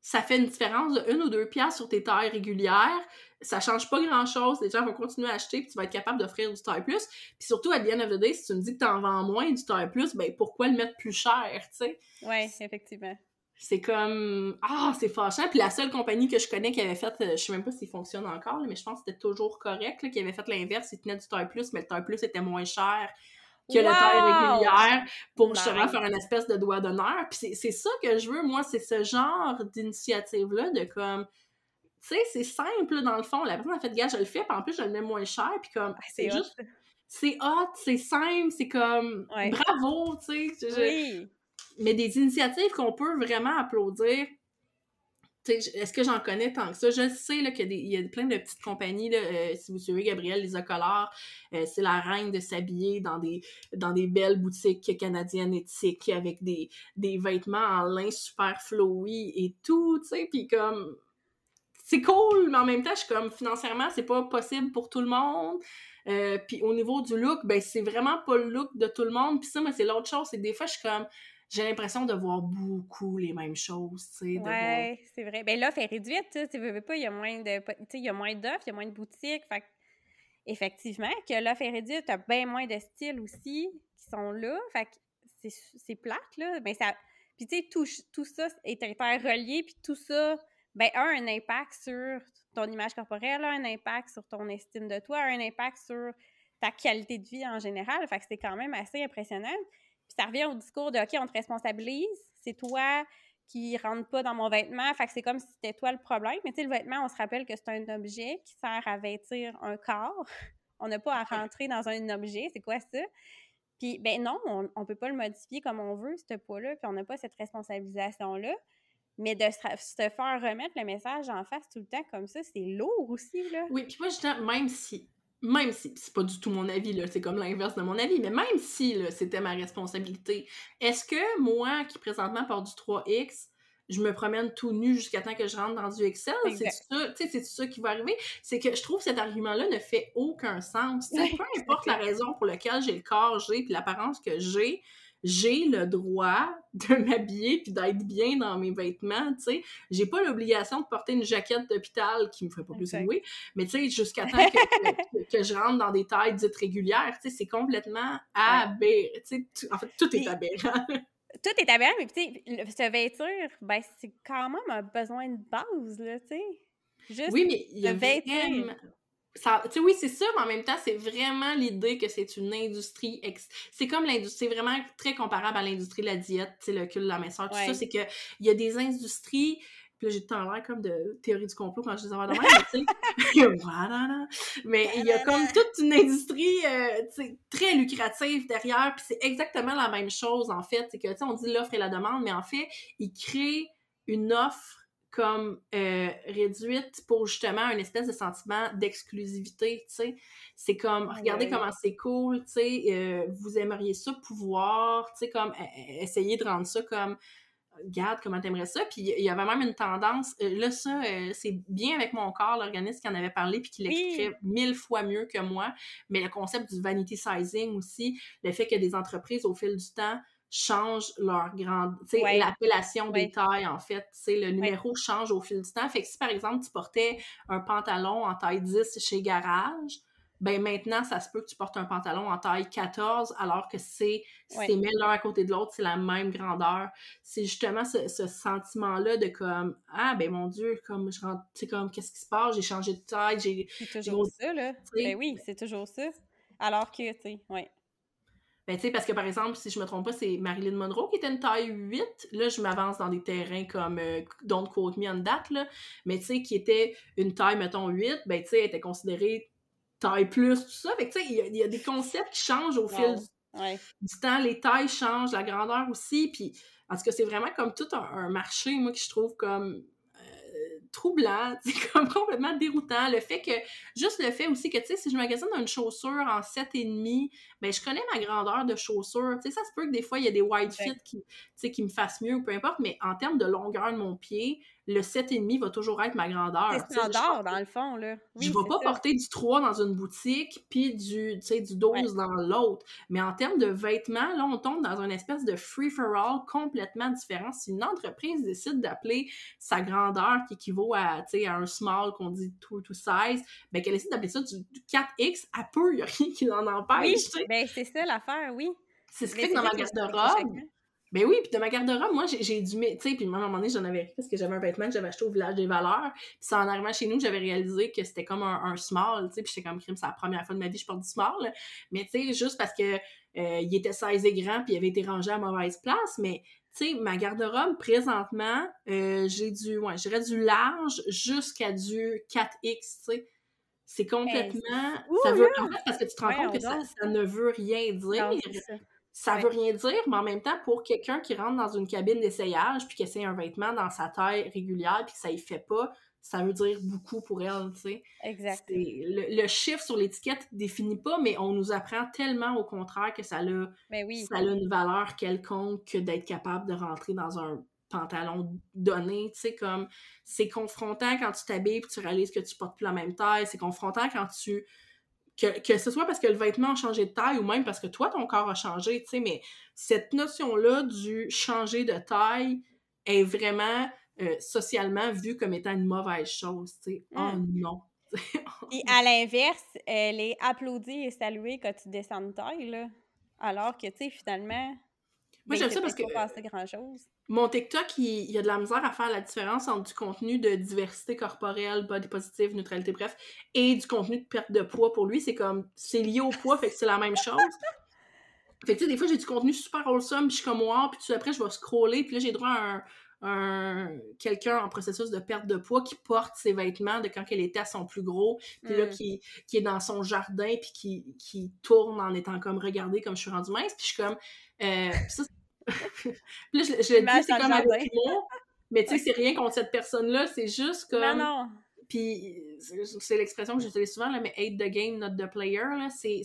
ça fait une différence de une ou deux piastres sur tes tailles régulières. Ça change pas grand-chose. Les gens vont continuer à acheter, puis tu vas être capable d'offrir du taille plus. Puis surtout, à the end of the day, si tu me dis que tu en vends moins du taille plus, ben pourquoi le mettre plus cher, tu sais? Oui, effectivement c'est comme ah c'est fâchant. Puis la seule compagnie que je connais qui avait fait euh, je sais même pas s'il fonctionne encore mais je pense que c'était toujours correct là, qui avait fait l'inverse. Ils tenaient du taille plus mais le taille plus était moins cher que le taille régulière pour justement faire une espèce de doigt d'honneur. Puis c'est ça que je veux moi c'est ce genre d'initiative là de comme tu sais c'est simple dans le fond. La personne a fait gars je le fais puis en plus je le mets moins cher puis comme ah, c'est juste c'est hot c'est simple c'est comme bravo tu sais oui mais des initiatives qu'on peut vraiment applaudir. Est-ce que j'en connais tant que ça? Je sais qu'il y, a plein de petites compagnies. Là, euh, si vous suivez Gabrielle Les Collard, euh, c'est la reine de s'habiller dans des, dans des belles boutiques canadiennes éthiques avec des, des vêtements en lin super flowy et tout, puis comme... C'est cool, mais en même temps, je suis comme, financièrement, c'est pas possible pour tout le monde. Euh, puis au niveau du look, ben c'est vraiment pas le look de tout le monde. Puis ça, mais c'est l'autre chose, c'est que des fois, je suis comme j'ai l'impression de voir beaucoup les mêmes choses, tu sais. Ouais, c'est vrai. Ben l'offre est réduite, tu veux pas, il y a moins de, sais, il y a moins d'offres, il y a moins de boutiques, fait effectivement, que l'offre est réduite, t'as bien moins de styles aussi qui sont là, fait que c'est plate, là, ça... Puis tu sais, tout, tout ça est interrelié, puis tout ça, ben a un impact sur ton image corporelle, a un impact sur ton estime de toi, a un impact sur ta qualité de vie en général, fait que c'est quand même assez impressionnant. Puis ça revient au discours de OK, on te responsabilise, c'est toi qui rentre pas dans mon vêtement, fait que c'est comme si c'était toi le problème. Mais tu sais, le vêtement, on se rappelle que c'est un objet qui sert à vêtir un corps. On n'a pas à rentrer dans un objet, c'est quoi ça? Puis, ben non, on, ne peut pas le modifier comme on veut, ce poids-là, puis on n'a pas cette responsabilisation-là. Mais de se, faire remettre le message en face tout le temps comme ça, c'est lourd aussi, là. Oui, puis moi, je même si même si c'est pas du tout mon avis, là, c'est comme l'inverse de mon avis, mais même si c'était ma responsabilité, est-ce que moi, qui présentement porte du 3X, je me promène tout nu jusqu'à temps que je rentre dans du Excel? C'est ça, c'est ça qui va arriver? C'est que je trouve que cet argument-là ne fait aucun sens. peu <laughs> importe la raison pour laquelle j'ai le corps j'ai puis l'apparence que j'ai, j'ai le droit de <laughs> m'habiller puis d'être bien dans mes vêtements, tu sais. J'ai pas l'obligation de porter une jaquette d'hôpital qui me ferait pas plus louer, mais tu sais, jusqu'à <laughs> temps que, que, je rentre dans des tailles dites régulières, tu sais, c'est complètement aberrant. Tu sais, en fait, tout est aberrant. <laughs> tout est aberrant, mais tu sais, se vêtir, ben, c'est quand même un besoin de base, là, tu sais. Juste oui, mais il y a vraiment oui, c'est ça, mais en même temps, c'est vraiment l'idée que c'est une industrie. C'est comme l'industrie, c'est vraiment très comparable à l'industrie de la diète, le cul de la minceur, tout ça. C'est qu'il y a des industries. Puis là, j'ai tout l'air comme de théorie du complot quand je dis ça de mais tu sais. <laughs> mais il y a comme toute une industrie euh, très lucrative derrière, puis c'est exactement la même chose, en fait. C'est que, tu sais, on dit l'offre et la demande, mais en fait, ils créent une offre comme euh, réduite pour justement un espèce de sentiment d'exclusivité, tu sais. C'est comme, regardez comment c'est cool, tu sais, euh, vous aimeriez ça pouvoir, tu sais, comme, e-, e-, essayer de rendre ça comme, regarde comment t'aimerais ça. Puis il y avait même une tendance, euh, là, ça, c'est bien avec mon corps, l'organisme qui en avait parlé, puis qui l'expliquait mille fois mieux que moi, mais le concept du vanity sizing aussi, le fait que des entreprises, au fil du temps, changent leur grande, tu sais, l'appellation des tailles, en fait, tu sais, le numéro change au fil du temps. Fait que si, par exemple, tu portais un pantalon en taille 10 chez Garage, ben maintenant, ça se peut que tu portes un pantalon en taille 14, alors que c'est, c'est même l'un à côté de l'autre, c'est la même grandeur. C'est justement ce, sentiment-là de comme, ah, ben mon Dieu, comme je rentre, tu comme, qu'est-ce qui se passe? J'ai changé de taille, j'ai... C'est toujours ça, là. Ben oui, c'est toujours ça. Alors que, tu sais, ouais. Ben, tu sais, parce que par exemple, si je me trompe pas, c'est Marilyn Monroe qui était une taille 8. Là, je m'avance dans des terrains comme euh, Don't Quote Me on date, là. Mais tu sais, qui était une taille, mettons, 8, ben, tu sais, elle était considérée taille plus, tout ça. Fait que, tu sais, il y, a des concepts qui changent au fil du, temps. Les tailles changent, la grandeur aussi. Puis, en tout cas, c'est vraiment comme tout un, marché, moi, que je trouve comme troublant, <laughs> c'est comme complètement déroutant. Le fait que, juste le fait aussi que, tu sais, si je magasine une chaussure en 7,5, ben je connais ma grandeur de chaussure. Tu sais, ça se peut que des fois, il y a des wide fit qui, qui me fassent mieux ou peu importe, mais en termes de longueur de mon pied, le 7,5 va toujours être ma grandeur. C'est standard, dans le fond, là. je ne vais pas porter du 3 dans une boutique, puis du, du 12 dans l'autre. Mais en termes de vêtements, là, on tombe dans une espèce de free-for-all complètement différent. Si une entreprise décide d'appeler sa grandeur qui équivaut à, à un small qu'on dit 2 to size, ben qu'elle décide d'appeler ça du, 4X, à peu, il n'y a rien qui l'en empêche. Oui, ben c'est ça l'affaire, oui. C'est ce qui fait que dans ma garde-robe, ben oui, puis de ma garde-robe, moi, j'ai dû... Tu sais, puis à un moment donné, j'en avais parce que j'avais un vêtement que j'avais acheté au Village des Valeurs. Puis c'est en arrivant chez nous, j'avais réalisé que c'était comme un, small, tu sais, puis j'étais comme, crime, c'est la première fois de ma vie que je porte du small. Mais tu sais, juste parce que euh, il était size et grand, puis il avait été rangé à mauvaise place, mais tu sais, ma garde-robe, présentement, euh, j'ai du, ouais, je du large jusqu'à du 4X, tu sais. C'est complètement... ça veut, en fait, parce que tu te rends compte que ça, ça, ne veut rien dire ça veut rien dire, mais en même temps, pour quelqu'un qui rentre dans une cabine d'essayage puis qui essaie un vêtement dans sa taille régulière puis que ça y fait pas, ça veut dire beaucoup pour elle, tu sais. Exact. Le, chiffre sur l'étiquette définit pas, mais on nous apprend tellement au contraire que ça a, ben oui. ça a une valeur quelconque que d'être capable de rentrer dans un pantalon donné, tu sais, comme c'est confrontant quand tu t'habilles et tu réalises que tu portes plus la même taille, c'est confrontant quand tu que, ce soit parce que le vêtement a changé de taille ou même parce que toi, ton corps a changé, tu sais, mais cette notion-là du changer de taille est vraiment euh, socialement vue comme étant une mauvaise chose, tu sais. Oh hmm. non! <laughs> Et à l'inverse, elle est applaudie et saluée quand tu descends de taille, là. Alors que, tu sais, finalement, moi, j'aime ça parce que. Mon TikTok, il, y a de la misère à faire la différence entre du contenu de diversité corporelle, body positive, neutralité, bref, et du contenu de perte de poids. Pour lui, c'est comme. C'est lié au poids, fait que c'est la même chose. <laughs> Fait que, tu sais, des fois, j'ai du contenu super wholesome, puis je suis comme, wow, puis tout après, je vais scroller, puis là, j'ai droit à un, quelqu'un en processus de perte de poids qui porte ses vêtements de quand elle était à son plus gros, puis là, mm. qui, qui, est dans son jardin, puis qui, qui tourne en étant comme, regardez comme je suis rendue mince, puis je suis comme, euh, ça, puis là, je, je le dis, c'est comme avec mais tu sais, c'est rien contre cette personne-là, c'est juste comme... Non, non. Puis c'est l'expression que j'utilise souvent, là, mais hate the game, not the player, là, c'est...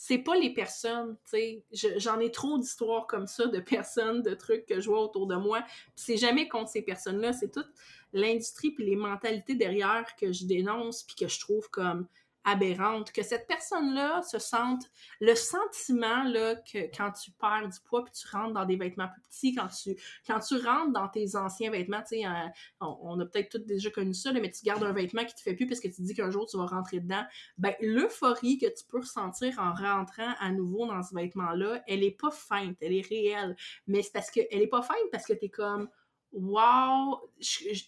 C'est pas les personnes, tu sais. J'en ai trop d'histoires comme ça, de personnes, de trucs que je vois autour de moi. c'est jamais contre ces personnes-là, c'est toute l'industrie puis les mentalités derrière que je dénonce puis que je trouve comme aberrante, que cette personne-là se sente le sentiment là, que quand tu perds du poids puis tu rentres dans des vêtements plus petits, quand tu, quand rentres dans tes anciens vêtements, tu sais, on, a peut-être tous déjà connu ça, mais tu gardes un vêtement qui te fait plus parce que tu dis qu'un jour tu vas rentrer dedans, ben l'euphorie que tu peux ressentir en rentrant à nouveau dans ce vêtement-là, elle est pas feinte, elle est réelle, mais c'est parce que elle est pas feinte parce que tu es comme wow,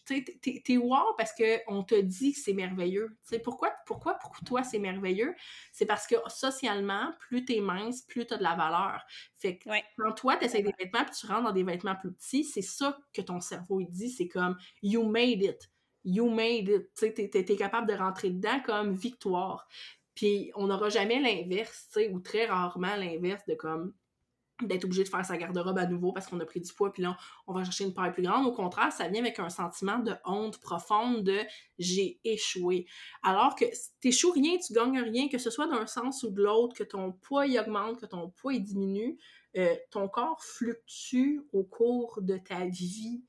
t'es wow parce qu'on te dit que c'est merveilleux. pourquoi, pourquoi pour toi c'est merveilleux? C'est parce que socialement, plus t'es mince, plus t'as de la valeur. Fait que quand toi t'essayes des vêtements puis tu rentres dans des vêtements plus petits, c'est ça que ton cerveau il dit, c'est comme you made it. You made it. Tu sais, t'es capable de rentrer dedans comme victoire. Puis on n'aura jamais l'inverse, ou très rarement l'inverse de comme d'être obligé de faire sa garde-robe à nouveau parce qu'on a pris du poids, puis là, on va chercher une paire plus grande. Au contraire, ça vient avec un sentiment de honte profonde de j'ai échoué. Alors que t'échoues rien, tu gagnes rien, que ce soit d'un sens ou de l'autre, que ton poids y augmente, que ton poids y diminue, euh, ton corps fluctue au cours de ta vie.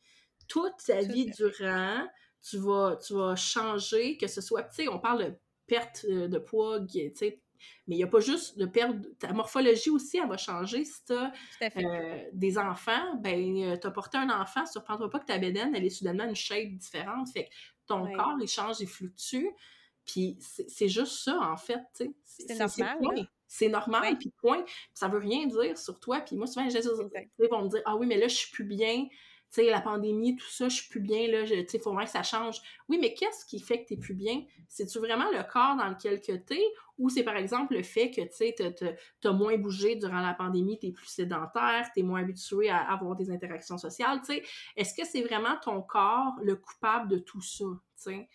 Toute ta vie durant, tu vas, tu vas changer, que ce soit, tu sais, on parle de perte euh, de poids, tu sais, mais il n'y a pas juste de perdre. Ta morphologie aussi, elle va changer. Si tu as euh, des enfants, ben, euh, tu as porté un enfant, surprends-toi pas que ta bédaine, elle est soudainement une shape différente. Fait que ton corps, il change, il fluctue. Puis c'est juste ça, en fait. C'est normal. C'est normal, puis point. Ça veut rien dire sur toi. Puis moi, souvent, les gens vont me dire Ah oui, mais là, je suis plus bien sais, la pandémie, tout ça, je suis plus bien, là, tu sais, faut vraiment que ça change. Oui, mais qu'est-ce qui fait que tu es plus bien? C'est-tu vraiment le corps dans lequel tu es ou c'est par exemple le fait que, tu sais, tu as moins bougé durant la pandémie, tu es plus sédentaire, tu es moins habitué à avoir des interactions sociales, tu sais? Est-ce que c'est vraiment ton corps le coupable de tout ça, tu?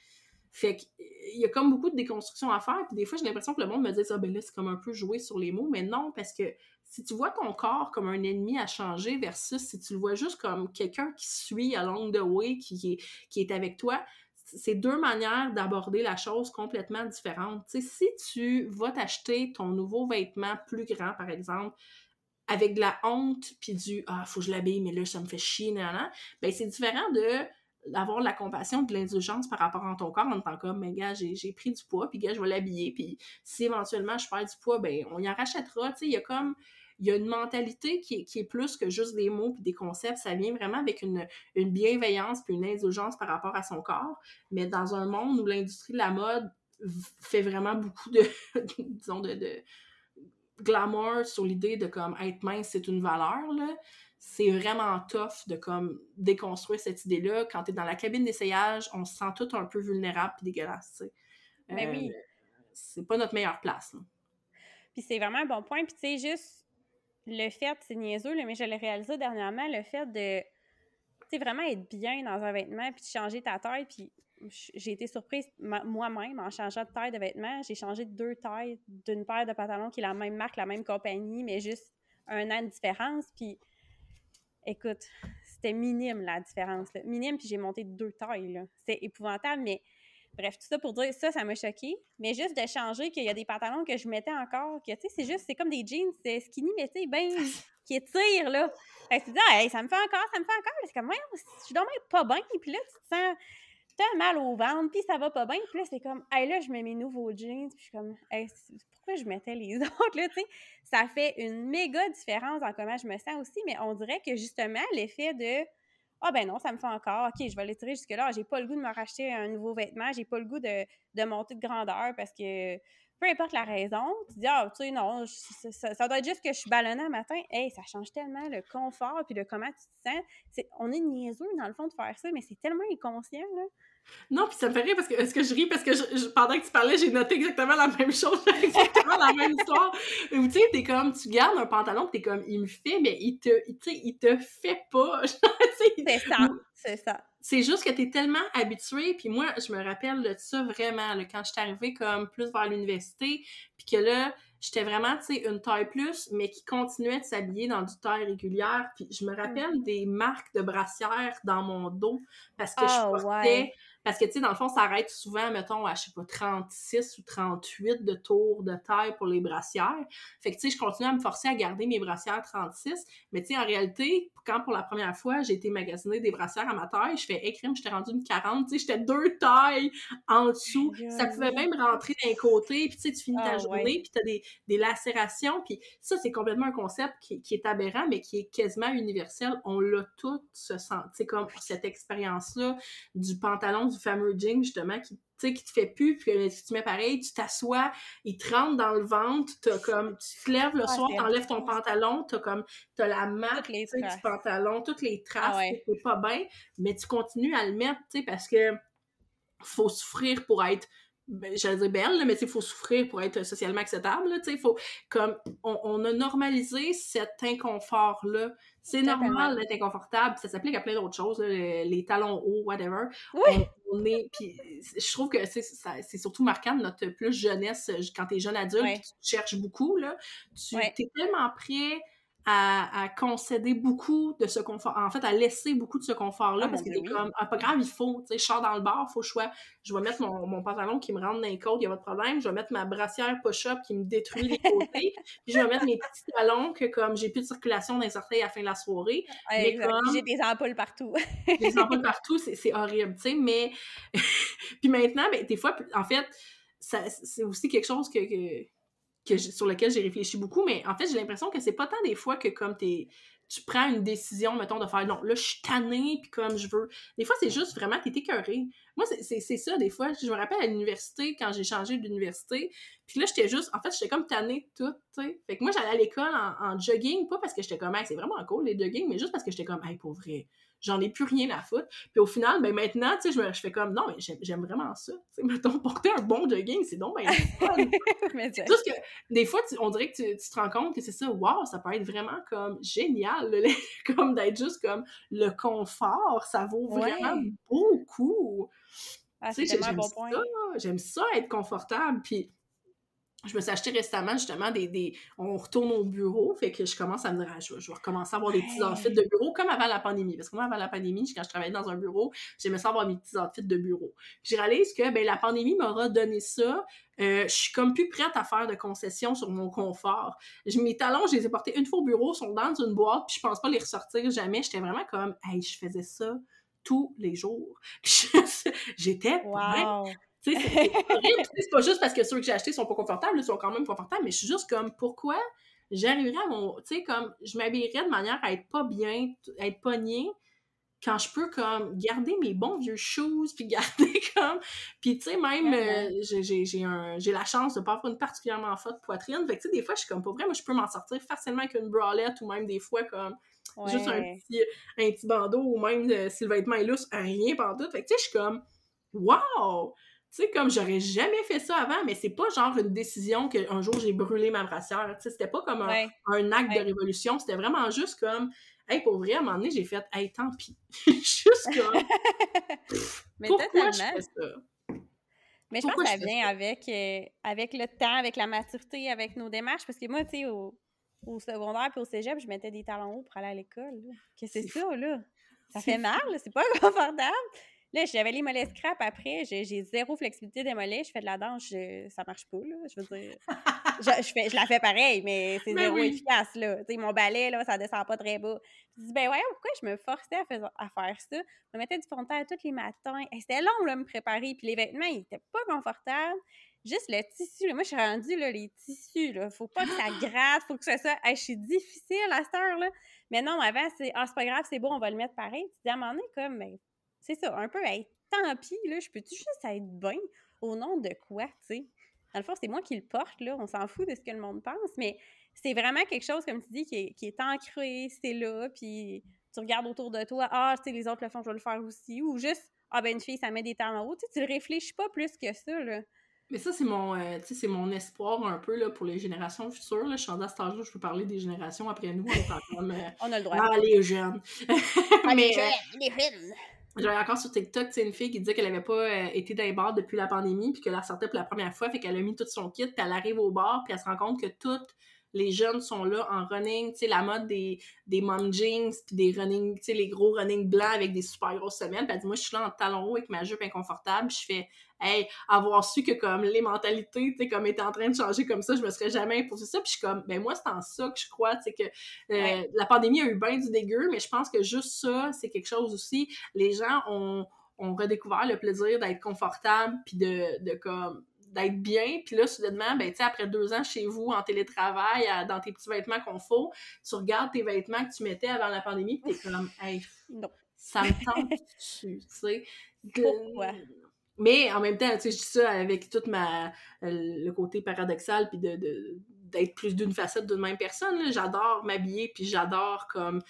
Fait qu'il y a comme beaucoup de déconstruction à faire, puis des fois, j'ai l'impression que le monde me dit « Ah, ben là, c'est comme un peu jouer sur les mots », mais non, parce que si tu vois ton corps comme un ennemi à changer versus si tu le vois juste comme quelqu'un qui suit along the way, qui est, avec toi, c'est deux manières d'aborder la chose complètement différentes. si tu vas t'acheter ton nouveau vêtement plus grand, par exemple, avec de la honte puis du ah faut que je l'habille mais là ça me fait chier nan, ben c'est différent de d'avoir de la compassion, de l'indulgence par rapport à ton corps en tant comme, mais gars, j'ai pris du poids, puis gars, je vais l'habiller, puis si éventuellement je perds du poids, ben on y en rachètera, tu sais, il y a comme, il y a une mentalité qui est, plus que juste des mots puis des concepts, ça vient vraiment avec une, bienveillance puis une indulgence par rapport à son corps, mais dans un monde où l'industrie de la mode fait vraiment beaucoup de, <laughs> disons, de, de glamour sur l'idée de comme être mince, c'est une valeur, là c'est vraiment tough de comme déconstruire cette idée-là. Quand tu es dans la cabine d'essayage, on se sent tout un peu vulnérable et dégueulasse. Mais oui. Euh, c'est pas notre meilleure place. Puis c'est vraiment un bon point. Puis tu sais, juste le fait, c'est niaiseux, mais je l'ai réalisé dernièrement, le fait de tu vraiment être bien dans un vêtement puis de changer ta taille. Puis j'ai été surprise moi-même en changeant de taille de vêtements. J'ai changé de deux tailles d'une paire de pantalons qui est la même marque, la même compagnie, mais juste un an de différence. Puis écoute, c'était minime la différence. Minime, puis j'ai monté deux tailles. C'était épouvantable, mais bref, tout ça pour dire ça, ça m'a choqué. Mais juste de changer qu'il y a des pantalons que je mettais encore, que tu sais, c'est juste, c'est comme des jeans, c'est skinny, mais tu sais, ben, <laughs> qui étirent, là. Fait que tu dis, ah, ça me fait encore, ça me fait encore. C'est comme, ouais, je suis même pas bien, puis là, tu te sens t'as mal au ventre, puis ça va pas bien. Puis là, c'est comme, hey, là, je mets mes nouveaux jeans, puis je suis comme, pourquoi je mettais les <laughs> autres, là, tu sais? Ça fait une méga différence dans comment je me sens aussi, mais on dirait que justement, l'effet de, ah ben non, ça me fait encore, ok, je vais l'étirer jusque-là, j'ai pas le goût de me racheter un nouveau vêtement, j'ai pas le goût de, de monter de grandeur parce que peu importe la raison, tu dis, ah, tu sais, non, ça, doit être juste que je suis ballonnée un matin. Hey, ça change tellement le confort puis de comment tu te sens. on est niaiseux, dans le fond, de faire ça, mais c'est tellement inconscient, là. Non, puis ça me fait rire parce que, est-ce que je ris? Parce que je, pendant que tu parlais, j'ai noté exactement la même chose, <laughs> exactement la même histoire. Ou tu sais, t'es comme, tu gardes un pantalon, t'es comme, il me fait, mais il te, tu sais, il te fait pas. <laughs> c'est ça, c'est ça. C'est juste que t'es tellement habitué, puis moi, je me rappelle de ça vraiment, là, quand j'étais arrivée comme plus vers l'université, puis que là, j'étais vraiment, tu sais, une taille plus, mais qui continuait de s'habiller dans du taille régulière. Puis je me rappelle mm. des marques de brassières dans mon dos parce que je ah, portais Parce que, tu sais, dans le fond, ça arrête souvent, mettons, à, je sais pas, 36 ou 38 de tours de taille pour les brassières. Fait que, tu sais, je continue à me forcer à garder mes brassières 36. Mais, tu sais, en réalité, quand pour la première fois, j'ai été magasiner des brassières à ma taille, je fais, écrime, j'étais rendue une 40. Tu sais, j'étais deux tailles en dessous. Ça pouvait même rentrer d'un côté, puis tu sais, tu finis ta Ah, journée, ouais. puis t'as des, des lacérations. Puis ça, c'est complètement un concept qui, qui est aberrant, mais qui est quasiment universel. On l'a tout, ce sens, tu sais, comme cette expérience-là du pantalon, du fameux jean, justement, qui, tu sais, qui te fait plus, puis que tu mets pareil, tu t'assois, il te rentre dans le ventre, t'as comme, tu te lèves le Ah, soir, t'enlèves ton pantalon, t'as comme, t'as la marque, les du pantalon, toutes les traces, Ah ouais. c'est pas bien, mais tu continues à le mettre, tu sais, parce que faut souffrir pour être ben, j'allais dire belle, là, mais il faut souffrir pour être socialement acceptable. Là, faut comme on, on a normalisé cet inconfort-là. C'est normal d'être inconfortable. Ça s'applique à plein d'autres choses, là, les, les talons hauts, whatever. Oui. On, est. Puis je trouve que c'est surtout marquant de notre plus jeunesse quand t'es jeune adulte, Ouais. tu cherches beaucoup, là. Tu Ouais. es tellement prêt à, à concéder beaucoup de ce confort, en fait, à laisser beaucoup de ce confort-là, Ah, parce mon que t'es oui. comme, ah, pas grave, il faut, tu sais, je sors dans le bar, faut que je sois, je vais mettre mon, mon pantalon qui me rentre dans les côtes, il y a pas de problème, je vais mettre ma brassière push-up qui me détruit les côtés, <laughs> puis je vais mettre mes petits talons que, comme, j'ai plus de circulation dans les orteils à la fin de la soirée, Ouais, mais comme- J'ai des ampoules partout. les ampoules <laughs> partout, c'est horrible, tu sais, mais... <laughs> puis maintenant, ben, des fois, en fait, c'est aussi quelque chose que... que que sur lequel j'ai réfléchi beaucoup, mais en fait, j'ai l'impression que c'est pas tant des fois que comme t'es tu prends une décision, mettons, de faire non, là, je suis tannée, puis comme je veux. Des fois, c'est juste vraiment, t'es écœurée. Moi, c'est- ça, des fois. Je me rappelle à l'université, quand j'ai changé d'université, puis là, j'étais juste, en fait, j'étais comme tannée de tout, tu sais. Fait que moi, j'allais à l'école en, en jogging, pas parce que j'étais comme, Hey, c'est vraiment cool, les jogging, mais juste parce que j'étais comme, hey, pour vrai, j'en ai plus rien à foutre. Puis au final, ben maintenant, tu sais, je, fais comme, non, mais j'aime vraiment ça. Tu sais, mettons, porter un bon jogging, c'est donc ben. <laughs> Mais Juste que des fois, tu- on dirait que tu, tu te rends compte que c'est ça, wow, ça peut être vraiment comme génial, <laughs> comme d'être juste comme le confort, ça vaut vraiment Ouais. beaucoup. Ah, Tu c'est un j'aime bon point. j'aime ça être confortable, puis je me suis acheté récemment justement des, des... On retourne au bureau, fait que je commence à me dire, ah, je, vais, je vais recommencer à avoir des petits outfits de bureau comme avant la pandémie. Parce que moi, avant la pandémie, quand je travaillais dans un bureau, j'aimais ça avoir mes petits outfits de bureau. Puis je réalise que ben, la pandémie m'aura donné ça. Euh, je suis comme plus prête à faire de concessions sur mon confort. Je- mes talons, je les ai portés une fois au bureau, sont dans une boîte, puis je pense pas les ressortir jamais. J'étais vraiment comme, hey, je faisais ça tous les jours. <laughs> J'étais. Wow! Tu sais, c'est horrible. Pas juste parce que ceux que j'ai achetés sont pas confortables, ils sont quand même confortables, mais je suis juste comme, pourquoi j'arriverais à mon. Tu sais, comme, je m'habillerais de manière à être pas bien, à être pognée, quand je peux, comme, garder mes bons vieux shoes, puis garder, <laughs> comme. Puis, tu sais, même, euh, j'ai- j'ai un- j'ai la chance de pas avoir une particulièrement forte poitrine. Fait que, tu sais, des fois, je suis comme, pas vrai, moi, je peux m'en sortir facilement avec une bralette ou même des fois, comme, juste un petit, un petit bandeau ou même euh, si le vêtement est lousse, rien pantoute. Fait que tu sais, je suis comme Wow! Tu sais, comme j'aurais jamais fait ça avant, mais c'est pas genre une décision qu'un jour j'ai brûlé ma brassière. Tu sais, c'était pas comme un, Ouais. un acte Ouais. de révolution, c'était vraiment juste comme Hey, pour vrai, à un moment donné, j'ai fait Hey, tant pis. <laughs> juste comme <laughs> Mais Pourquoi je fais ça? Mais je pense que ça vient avec, euh, avec le temps, avec la maturité, avec nos démarches. Parce que moi, tu sais, au, au secondaire puis au cégep, je mettais des talons hauts pour aller à l'école. Que c'est ça, là? Ça fait mal, c'est pas <laughs> confortable. Là, j'avais les mollets scrap après, j'ai zéro flexibilité des mollets, je fais de la danse, je- ça marche pas, là. Je veux dire, je, je fais, je la fais pareil, mais c'est Mais <laughs> zéro oui. efficace, là. Tu sais, mon balai, là, ça descend pas très bas. Je me dis, ben ouais, pourquoi je me forçais à, fais- à faire ça? Je me mettais du fond de terre tous les matins. C'était long, là, me préparer, puis les vêtements, ils étaient pas confortables. Juste le tissu, là. Moi, je suis rendue, là, les tissus, là. Faut pas que ça <gasps> gratte, faut que ça soit... Hey, je suis difficile à cette heure, là. Mais non, avant, c'est, ah, c'est pas grave, c'est beau, on va le mettre pareil. Tu dis, à un moment donné, comme, ben, c'est ça, un peu, hey, tant pis, là, je peux-tu juste être bien au nom de quoi, tu sais? Dans le fond, c'est moi qui le porte, là, on s'en fout de ce que le monde pense, mais c'est vraiment quelque chose, comme tu dis, qui est, qui est ancré, c'est là, puis tu regardes autour de toi, ah, tu sais, les autres le font, je vais le faire aussi, ou juste, ah, ben, une fille, ça met des talons hauts, tu sais, tu le réfléchis pas plus que ça, là. Mais ça, c'est mon, euh, tu sais, c'est mon espoir un peu là, pour les générations futures. Là. Je suis rendue à cet âge-là, je peux parler des générations après nous. On est en <laughs> comme, euh, On a le droit. ah, les jeunes. <laughs> Ah, Mais, les euh, jeunes, les jeunes. J'avais encore sur TikTok, une fille qui disait qu'elle avait pas euh, été dans les bars depuis la pandémie, puis qu'elle sortait pour la première fois, fait qu'elle a mis tout son kit, puis elle arrive au bar, puis elle se rend compte que toutes les jeunes sont là en running, tu sais, la mode des, des mom jeans, puis des running, tu sais, les gros running blancs avec des super grosses semelles. Puis moi, je suis là en talon haut avec ma jupe inconfortable, je fais, hey, avoir su que comme les mentalités, tu sais, comme étaient en train de changer comme ça, je me serais jamais imposé ça. Puis je suis comme, ben moi, c'est en ça que je crois, tu sais, que euh, la pandémie a eu bien du dégueu, mais je pense que juste ça, c'est quelque chose aussi. Les gens ont, ont redécouvert le plaisir d'être confortable, puis de, de comme d'être bien, puis là, soudainement, ben, tu sais, après deux ans chez vous, en télétravail, dans tes petits vêtements qu'on faut, tu regardes tes vêtements que tu mettais avant la pandémie, puis t'es comme, hey, non. ça me <laughs> tente tu sais? Pourquoi? Mais en même temps, tu sais, je dis ça avec tout ma, le côté paradoxal, puis de, d'être plus d'une facette d'une même personne. J'adore m'habiller, puis j'adore comme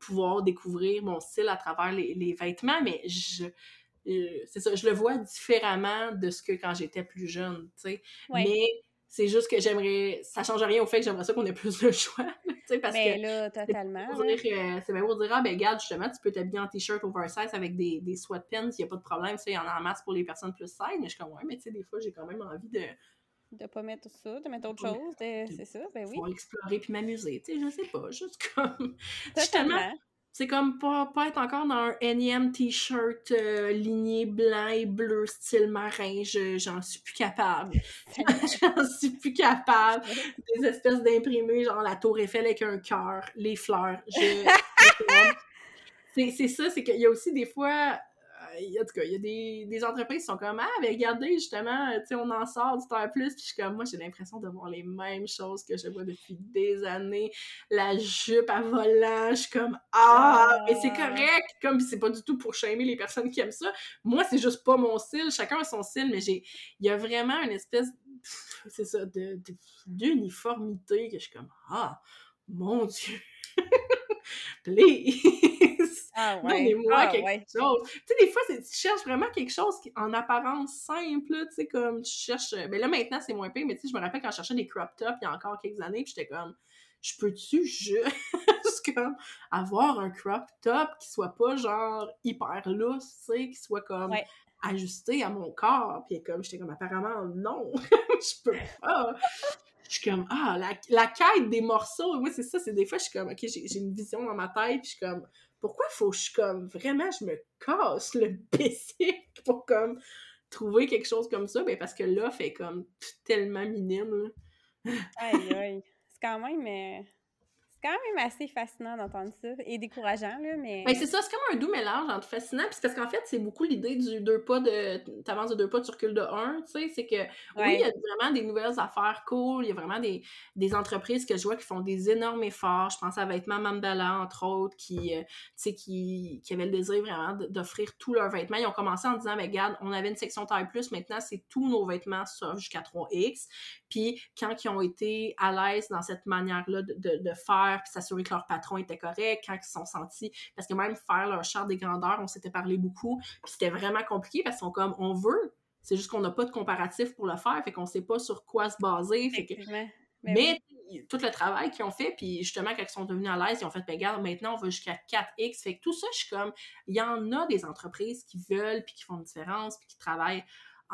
pouvoir découvrir mon style à travers les, les vêtements, mais je euh, c'est ça, je le vois différemment de ce que quand j'étais plus jeune, tu sais. Mais c'est juste que j'aimerais, ça change rien au fait que j'aimerais ça qu'on ait plus de choix, <laughs> tu sais, parce ben là, totalement. C'est bien pour dire, ah ben regarde, justement, tu peux t'habiller en t-shirt oversize avec des, des sweatpants, il n'y a pas de problème, ça, il y en a en masse pour les personnes plus size, mais je suis comme, ouais, mais tu sais, des fois, j'ai quand même envie de de pas mettre ça, de mettre autre chose, c'est ça, ben oui. Pour explorer puis m'amuser, tu sais, je sais pas, juste <laughs> comme... Totalement. C'est comme pas, pas être encore dans un énième t-shirt euh, ligné blanc et bleu style marin. J'en suis plus capable. <laughs> <laughs> j'en suis plus capable. Des espèces d'imprimés, genre la tour Eiffel avec un cœur, les fleurs. <laughs> c'est ça, c'est qu'il y a aussi des fois en tout cas, il y a des, des, entreprises qui sont comme Ah, mais regardez, justement, tu sais, on en sort du temps plus. Puis je suis comme moi, j'ai l'impression de voir les mêmes choses que je vois depuis des années. La jupe à volant, je suis comme Ah, mais c'est ah. correct. Comme c'est pas du tout pour shamer les personnes qui aiment ça. Moi, c'est juste pas mon style. Chacun a son style, mais j'ai. Il y a vraiment une espèce c'est ça, de, d'uniformité que je suis comme Ah, mon Dieu! <laughs> Please! Ah ouais. Donnez-moi ah quelque chose. Tu sais, des fois, tu cherches vraiment quelque chose qui, en apparence simple, tu sais, comme tu cherches. Mais ben là, maintenant, c'est moins pire, mais tu sais, je me rappelle quand je cherchais des crop tops il y a encore quelques années, puis j'étais comme, je peux-tu juste <laughs> comme avoir un crop top qui soit pas genre hyper lousse, tu sais, qui soit comme. ajusté à mon corps, puis comme j'étais comme apparemment non, <laughs> je peux pas je suis comme, ah, la, la quête des morceaux. Moi, c'est ça, c'est des fois, je suis comme, ok, j'ai une vision dans ma tête, puis je suis comme, pourquoi faut que je comme, vraiment, je me casse le <laughs> PC pour comme trouver quelque chose comme ça? Ben, parce que l'offre est comme tellement minime. aïe, aïe. C'est quand même. Quand même assez fascinant d'entendre ça et décourageant, là, mais... Ben, c'est ça, c'est comme un doux mélange entre fascinant, puis parce qu'en fait, c'est beaucoup l'idée du deux pas de... T'avances de deux pas, tu recules de un, tu sais, c'est que, oui, il y a vraiment des nouvelles affaires cool, il y a vraiment des, des, entreprises que je vois qui font des énormes efforts, je pense à Vêtements Mandala, entre autres, qui, euh, tu sais, qui, qui avaient le désir vraiment d'offrir tous leurs vêtements. Ils ont commencé en disant, mais regarde, on avait une section taille plus, maintenant, c'est tous nos vêtements sauf jusqu'à 3X, puis quand ils ont été à l'aise dans cette manière-là de, de, de faire puis s'assurer que leur patron était correct, quand ils se sont sentis, parce que même faire leur charte des grandeurs, on s'était parlé beaucoup, puis c'était vraiment compliqué parce qu'on comme, on veut, c'est juste qu'on n'a pas de comparatif pour le faire, fait qu'on sait pas sur quoi se baser, fait que... Mais, tout le travail qu'ils ont fait, puis justement, quand ils sont devenus à l'aise, ils ont fait, ben, regarde, maintenant, on va jusqu'à 4X. Fait que tout ça, je suis comme, il y en a des entreprises qui veulent, puis qui font une différence, puis qui travaillent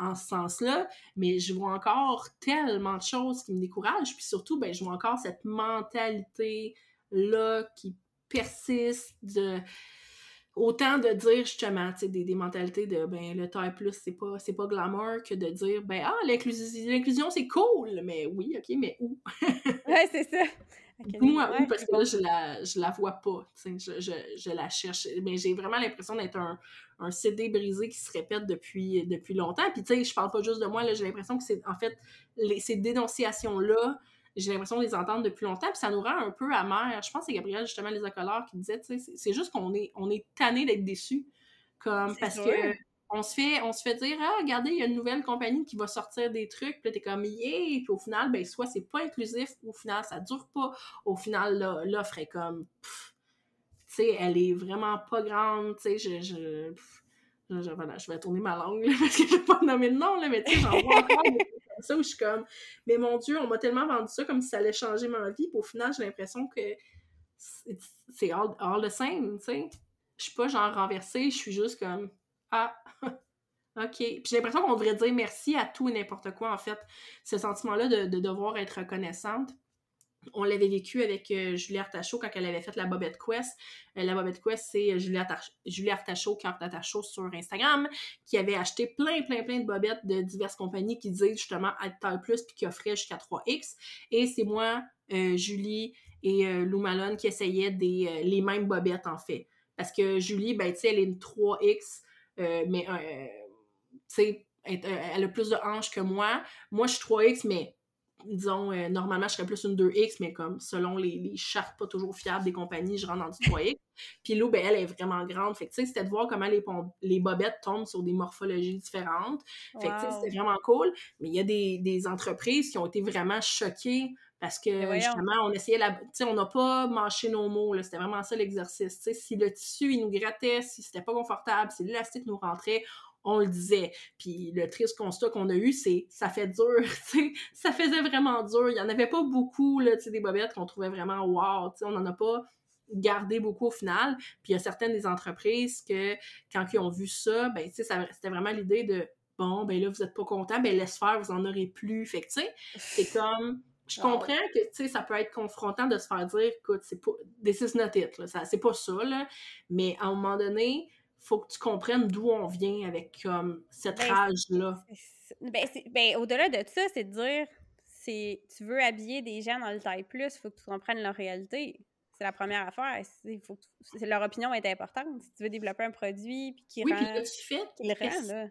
en ce sens-là, mais je vois encore tellement de choses qui me découragent, puis surtout, ben, je vois encore cette mentalité-là qui persiste de autant de dire justement des, des mentalités de ben le taille plus c'est pas c'est pas glamour que de dire ben ah l'inclusion c'est cool mais oui ok mais où? Ouais c'est ça moi où parce que là je la je la vois pas je, je, je la cherche mais j'ai vraiment l'impression d'être un, un CD brisé qui se répète depuis, depuis longtemps. Puis, tu sais, je parle pas juste de moi, j'ai l'impression que c'est, en fait, ces dénonciations-là, j'ai l'impression de les entendre depuis longtemps, puis ça nous rend un peu amers. Je pense que c'est Gabriel, justement, les accoleurs, qui disait, tu sais, c'est juste qu'on est, on est tanné d'être déçus. Comme, parce que on se fait on se fait dire ah regardez il y a une nouvelle compagnie qui va sortir des trucs. Puis t'es comme yeah puis au final ben soit c'est pas inclusif au final ça dure pas. Au final l'offre est comme tu sais, elle est vraiment pas grande, tu sais, je, je, voilà, je vais tourner ma langue, <laughs> parce que je vais pas nommer le nom, là, mais tu sais, j'en vois encore comme ça où je suis comme, mais mon Dieu, on m'a tellement vendu ça comme si ça allait changer ma vie, puis au final, j'ai l'impression que c'est all, all, the same, tu sais. Je suis pas genre renversée, je suis juste comme, ah, <laughs> OK. Puis j'ai l'impression qu'on devrait dire merci à tout et n'importe quoi, en fait. Ce sentiment-là de, de, devoir être reconnaissante. on l'avait vécu avec euh, Julie Artachot quand elle avait fait la Bobette Quest. Euh, la Bobette Quest, c'est euh, Julie, Julie Artachot, Cœur Artachot sur Instagram, qui avait acheté plein, plein, plein de bobettes de diverses compagnies qui disaient justement être taille plus puis qui offraient jusqu'à 3X. Et c'est moi, Julie et Lou Malone qui essayaient les mêmes bobettes en fait. Parce que Julie, ben, tu sais, elle est une 3X, mais, tu sais, elle a plus de hanches que moi. Moi, je suis 3X, mais disons, euh, normalement, je serais plus une 2X, mais comme selon les, les chartes pas toujours fiables des compagnies, je rentre dans du 3X. Puis Lou, ben, elle est vraiment grande. Fait que, tu sais, c'était de voir comment les, les bobettes tombent sur des morphologies différentes. Fait que, tu sais, c'était vraiment cool. Mais il y a des, des, entreprises qui ont été vraiment choquées parce que, justement, on essayait la... Tu sais, on n'a pas mâché nos mots, C'était vraiment ça, l'exercice. Tu sais, si le tissu, il nous grattait, si c'était pas confortable, si l'élastique nous rentrait, on le disait. Puis le triste constat qu'on a eu, c'est ça fait dur, <laughs> ça faisait vraiment dur. Il n'y en avait pas beaucoup, là, des bobettes qu'on trouvait vraiment wow, on n'en a pas gardé beaucoup au final. Puis il y a certaines des entreprises que, quand ils ont vu ça, ben, c'était vraiment l'idée de bon, ben là, vous n'êtes pas content, ben laisse faire, vous en aurez plus. Fait que, tu sais, c'est <sighs> comme. Je comprends que, tu sais, ça peut être confrontant de se faire dire, écoute, c'est pas, this is not it, c'est pas ça, là. Mais à un moment donné, faut que tu comprennes d'où on vient avec comme cette ben, rage-là. Ben, ben, au-delà de ça, c'est de dire c'est tu veux habiller des gens dans le taille plus, il faut que tu comprennes leur réalité. C'est la première affaire. Faut leur opinion est importante. Si tu veux développer un produit puis qui oui, rend, puis rend, là.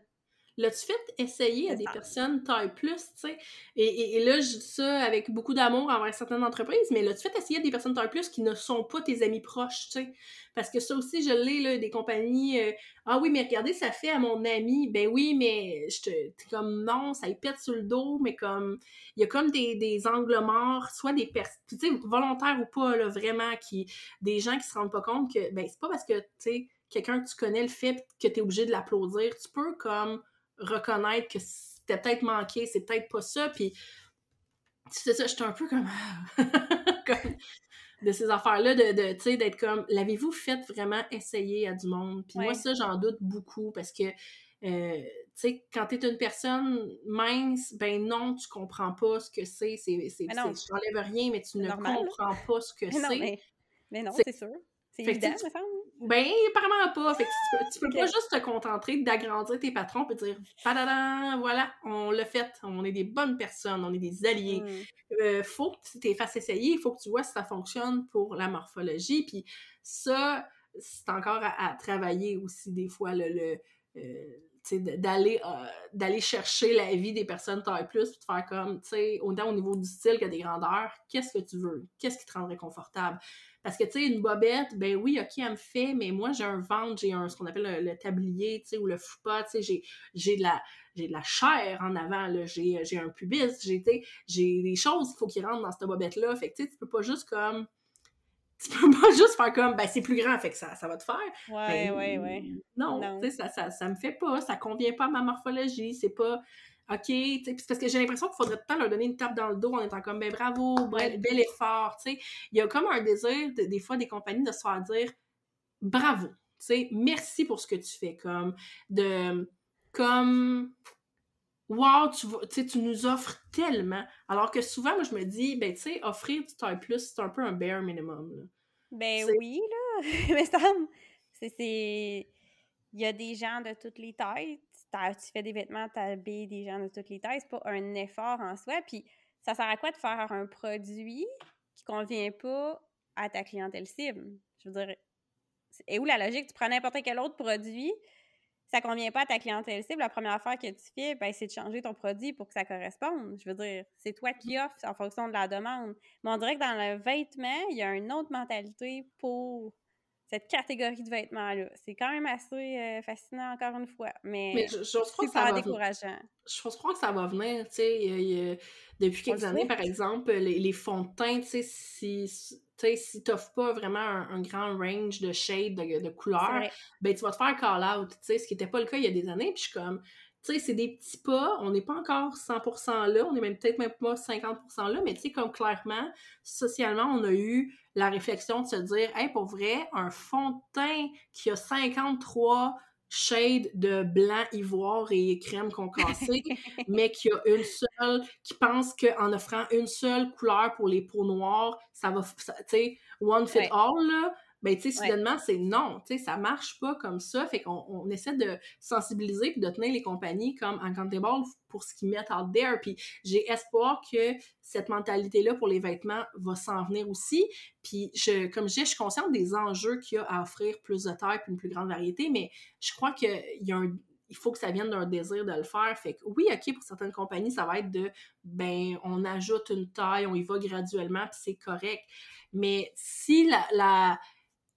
L'as-tu fait essayer à des personnes taille plus, tu sais? Et, là, je dis ça avec beaucoup d'amour envers certaines entreprises, mais l'as-tu fait essayer à des personnes taille plus qui ne sont pas tes amis proches, tu sais? Parce que ça aussi, je l'ai, là, des compagnies. Euh, ah oui, mais regardez, ça fait à mon ami. Ben oui, mais je te. comme non, ça y pète sur le dos, mais comme. Il y a comme des, des angles morts, soit des personnes, tu sais, volontaires ou pas, là, vraiment, qui. Des gens qui se rendent pas compte que, ben, c'est pas parce que, tu sais, quelqu'un que tu connais le fait que tu es obligé de l'applaudir. Tu peux, comme reconnaître que c'était peut-être manqué, c'est peut-être pas ça, puis c'est ça, j'étais un peu comme... <laughs> comme de ces affaires-là, de, de tu sais, d'être comme, l'avez-vous fait vraiment essayer à du monde? Puis moi, ça, j'en doute beaucoup, parce que, euh, tu sais, quand t'es une personne mince, ben non, tu comprends pas ce que c'est, c'est, c'est, tu n'enlèves rien, mais tu ne comprends pas ce que c'est. <laughs> mais, non, c'est sûr. C'est évident, me semble. Ben, apparemment pas. Fait que tu peux, pas juste te contenter d'agrandir tes patrons et dire voilà, on l'a fait, on est des bonnes personnes, on est des alliés. Mm. Euh, faut que tu t'es fasses essayer, il faut que tu vois si ça fonctionne pour la morphologie. Puis ça, c'est encore à, travailler aussi des fois le. Euh, d'aller euh, d'aller chercher la vie des personnes taille plus puis de faire comme tu sais autant au niveau du style que des grandeurs qu'est-ce que tu veux? Qu'est-ce qui te rendrait confortable? Parce que, tu sais, une bobette, ben oui, OK, elle me fait, mais moi, j'ai un ventre, j'ai un, ce qu'on appelle le, tablier, tu sais, ou le foupa, tu sais, j'ai de la j'ai de la chair en avant, là, j'ai, j'ai un pubis, j'ai, j'ai des choses qu'il faut qu'ils rentrent dans cette bobette-là. Fait que, tu sais, tu peux pas juste comme... Tu peux <laughs> pas juste faire comme, ben, c'est plus grand, fait que ça, ça va te faire. Ouais, ben, ouais, ouais. Non, tu sais, ça, ça, ça me fait pas, ça convient pas à ma morphologie, c'est pas... OK, parce que j'ai l'impression qu'il faudrait tout le temps leur donner une tape dans le dos en étant comme, ben bravo, bel, effort, tu sais. Il y a comme un désir, des fois, des compagnies de se faire dire bravo, tu sais, merci pour ce que tu fais, comme, de, comme, wow, tu, sais, tu nous offres tellement. Alors que souvent, moi, je me dis, ben, tu sais, offrir du taille plus, c'est un peu un bare minimum, là. Ben oui, là, <laughs> mais ça, c'est... Il y a des gens de toutes les tailles, tu fais des vêtements, tu habilles des gens de toutes les tailles, c'est pas un effort en soi. Puis ça sert à quoi de faire un produit qui convient pas à ta clientèle cible? Je veux dire, et où la logique? Tu prends n'importe quel autre produit, ça convient pas à ta clientèle cible, la première affaire que tu fais, ben, c'est de changer ton produit pour que ça corresponde. Je veux dire, c'est toi qui offres en fonction de la demande. Mais on dirait que dans le vêtement, il y a une autre mentalité pour cette catégorie de vêtements-là. C'est quand même assez euh, fascinant, encore une fois, mais, mais je, crois que ça va décourageant. Je crois que ça va venir, tu sais, depuis quelques années, par exemple, les, les fonds de teint, tu sais, si si tu n'offres pas vraiment un, grand range de shades, de, de couleurs, ben tu vas te faire call-out, tu sais, ce qui n'était pas le cas il y a des années, puis je suis comme, tu sais, c'est des petits pas, on n'est pas encore 100% là, on est même peut-être même pas 50% là, mais tu sais, comme clairement, socialement, on a eu la réflexion de se dire, hey, pour vrai, un fond de teint qui a 53 shade de blanc, ivoire et crème concassée, <laughs> mais qu'il y a une seule, qui pense qu'en offrant une seule couleur pour les peaux noires, ça va, tu sais, one fit all, là, ben, tu sais, soudainement, c'est non, tu sais, ça marche pas comme ça. Fait qu'on on essaie de sensibiliser puis de tenir les compagnies comme accountable pour ce qu'ils mettent out there. Puis j'ai espoir que cette mentalité-là pour les vêtements va s'en venir aussi. Puis, je, comme je dis, je suis consciente des enjeux qu'il y a à offrir plus de taille et une plus grande variété, mais je crois qu'il y a un il faut que ça vienne d'un désir de le faire. Fait que oui, OK, pour certaines compagnies, ça va être de ben, on ajoute une taille, on y va graduellement, puis c'est correct. Mais si la, la,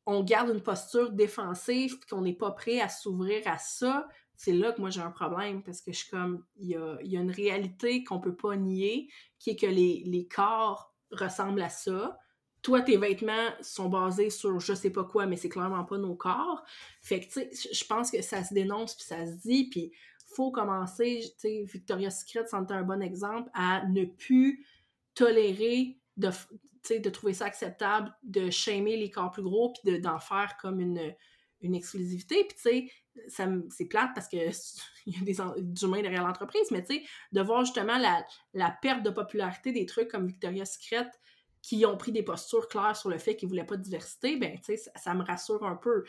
on garde une posture défensive, qu'on n'est pas prêt à s'ouvrir à ça, c'est là que moi j'ai un problème parce que je suis comme, il y a, une réalité qu'on peut pas nier, qui est que les, corps ressemblent à ça. Toi, tes vêtements sont basés sur je sais pas quoi, mais c'est clairement pas nos corps. Fait que, tu sais, je pense que ça se dénonce puis ça se dit, puis faut commencer, tu sais, Victoria's Secret, c'en un bon exemple, à ne plus tolérer de, de trouver ça acceptable, de shamer les corps plus gros, puis d'en faire comme une, une exclusivité. Puis, tu sais, c'est plate parce qu'il <laughs> y a des humains derrière l'entreprise, mais tu sais, de voir justement la, la, perte de popularité des trucs comme Victoria's Secret qui ont pris des postures claires sur le fait qu'ils voulaient pas de diversité, ben, tu sais, ça, me rassure un peu.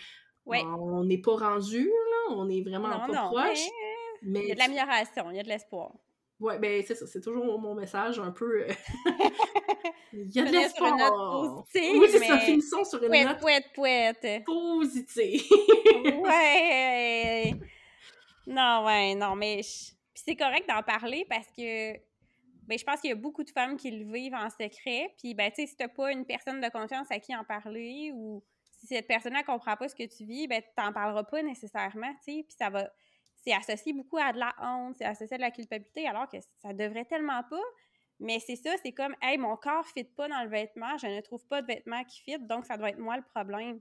On n'est pas rendu, là, on est vraiment pas proche. Mais... Il y a de l'amélioration, il y a de l'espoir. Ouais, ben c'est ça, c'est toujours mon message un peu. <laughs> Il y a de l'espoir. Oui, c'est ça, finissons sur une note pouette, pouette. positive. ouais. <laughs> Non, ouais, non, mais Puis c'est correct d'en parler parce que ben, je pense qu'il y a beaucoup de femmes qui le vivent en secret. Puis, ben, tu sais, si t'as pas une personne de confiance à qui en parler ou si cette personne-là comprend pas ce que tu vis, ben, t'en parleras pas nécessairement, tu sais. Puis ça va c'est associé beaucoup à de la honte, c'est associé à de la culpabilité, alors que ça devrait tellement pas. Mais c'est ça, c'est comme, hey, mon corps ne fit pas dans le vêtement, je ne trouve pas de vêtement qui fit, donc ça doit être moi le problème.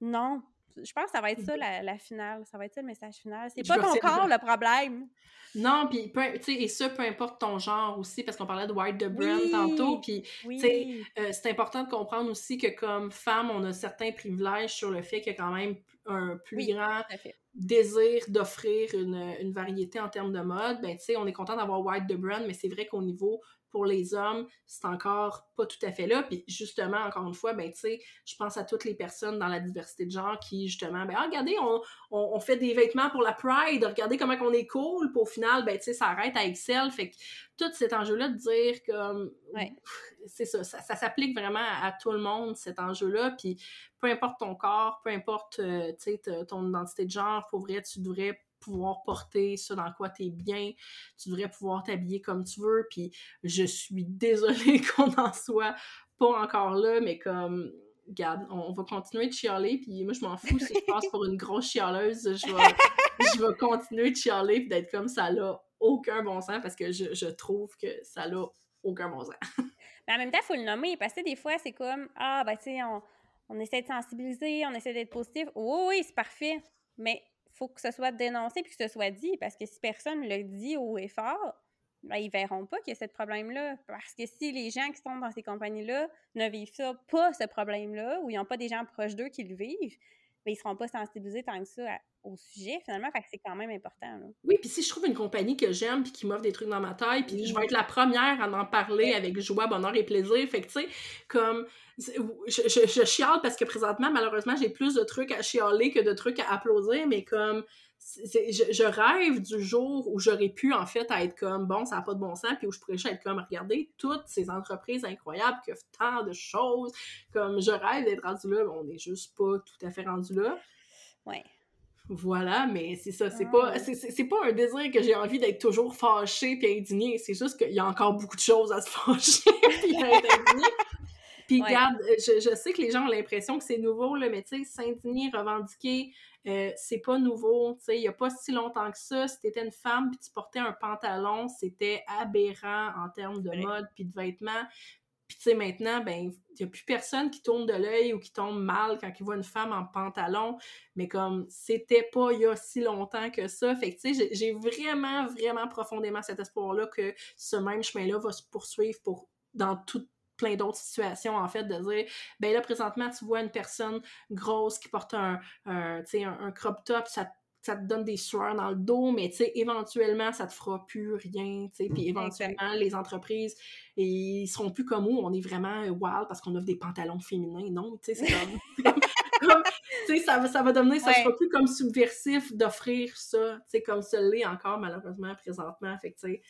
Non. Je pense que ça va être ça la, finale, ça va être ça le message final. C'est pas ton corps le problème. Non, puis et ça, peu importe ton genre aussi, parce qu'on parlait de white the brand tantôt, puis euh, c'est important de comprendre aussi que comme femme, on a certains privilèges sur le fait qu'il y a quand même un plus grand désir d'offrir une, une, variété en termes de mode, ben, tu sais, on est content d'avoir White the Brand, mais c'est vrai qu'au niveau pour les hommes, c'est encore pas tout à fait là. Puis justement, encore une fois, ben, tu sais, je pense à toutes les personnes dans la diversité de genre qui, justement, ben, ah, regardez, on, on, fait des vêtements pour la Pride, regardez comment on est cool, puis au final, ben, tu sais, ça arrête à Excel. Fait que tout cet enjeu-là de dire comme. Ouais. <laughs> C'est ça, ça, s'applique vraiment à, tout le monde, cet enjeu-là. Puis peu importe ton corps, peu importe, euh, tu sais, ton identité de genre, pour vrai, tu devrais pouvoir porter ça dans quoi tu es bien, tu devrais pouvoir t'habiller comme tu veux, puis je suis désolée <laughs> qu'on en soit pas encore là, mais comme, regarde, on, va continuer de chialer, puis moi je m'en fous. Si je passe pour une grosse chialeuse, je vais, je vais continuer de chialer, puis d'être comme ça là, aucun bon sens, parce que je, trouve que ça n'a aucun bon sens. <laughs> mais en même temps, il faut le nommer, parce que des fois, c'est comme, ah, ben tu sais, on, on essaie de sensibiliser, on essaie d'être positif, oui, oui, c'est parfait, mais faut que ce soit dénoncé puis que ce soit dit, parce que si personne le dit haut et fort, ben, ils verront pas qu'il y a ce problème-là. Parce que si les gens qui sont dans ces compagnies-là ne vivent pas ce problème-là, ou ils n'ont pas des gens proches d'eux qui le vivent, ben, ils seront pas sensibilisés tant que ça au sujet, finalement. Fait que c'est quand même important. Oui, puis si je trouve une compagnie que j'aime puis qui m'offre des trucs dans ma taille, puis je vais être la première à en parler avec joie, bonheur et plaisir. Fait que, tu sais, comme... Je, je, chiale parce que présentement, malheureusement, j'ai plus de trucs à chialer que de trucs à applaudir, mais comme... Je, rêve du jour où j'aurais pu, en fait, être comme, bon, ça n'a pas de bon sens, puis où je pourrais être comme, regardez, toutes ces entreprises incroyables qui offrent tant de choses, comme je rêve d'être rendu là, mais on n'est juste pas tout à fait rendu là. Ouais. Voilà, mais c'est ça, c'est pas, ah. c'est, pas un désir que j'ai envie d'être toujours fâché puis indigné, c'est juste qu'il y a encore beaucoup de choses à se <laughs> fâcher puis à être indigné. <laughs> Puis regarde, je, je, sais que les gens ont l'impression que c'est nouveau, là, mais tu sais, s'indigner, revendiquer, euh, c'est pas nouveau, tu sais, il y a pas si longtemps que ça, si t'étais une femme puis tu portais un pantalon, c'était aberrant en termes de mode puis de vêtements. Puis tu sais, maintenant, ben, il n'y a plus personne qui tourne de l'œil ou qui tombe mal quand il voit une femme en pantalon. Mais comme c'était pas il y a si longtemps que ça. Fait j'ai vraiment, vraiment profondément cet espoir-là que ce même chemin-là va se poursuivre pour dans tout plein d'autres situations, en fait, de dire, ben là, présentement, tu vois une personne grosse qui porte un, un, un crop top, ça ça te donne des sueurs dans le dos, mais tu sais, éventuellement, ça te fera plus rien, tu sais, puis éventuellement, les entreprises, ils seront plus comme nous, on est vraiment wild parce qu'on offre des pantalons féminins, non, tu sais, c'est comme... <laughs> tu sais, ça, ça va devenir, ça sera plus comme subversif d'offrir ça, tu sais, comme ça l'est encore, malheureusement, présentement, fait que, tu sais,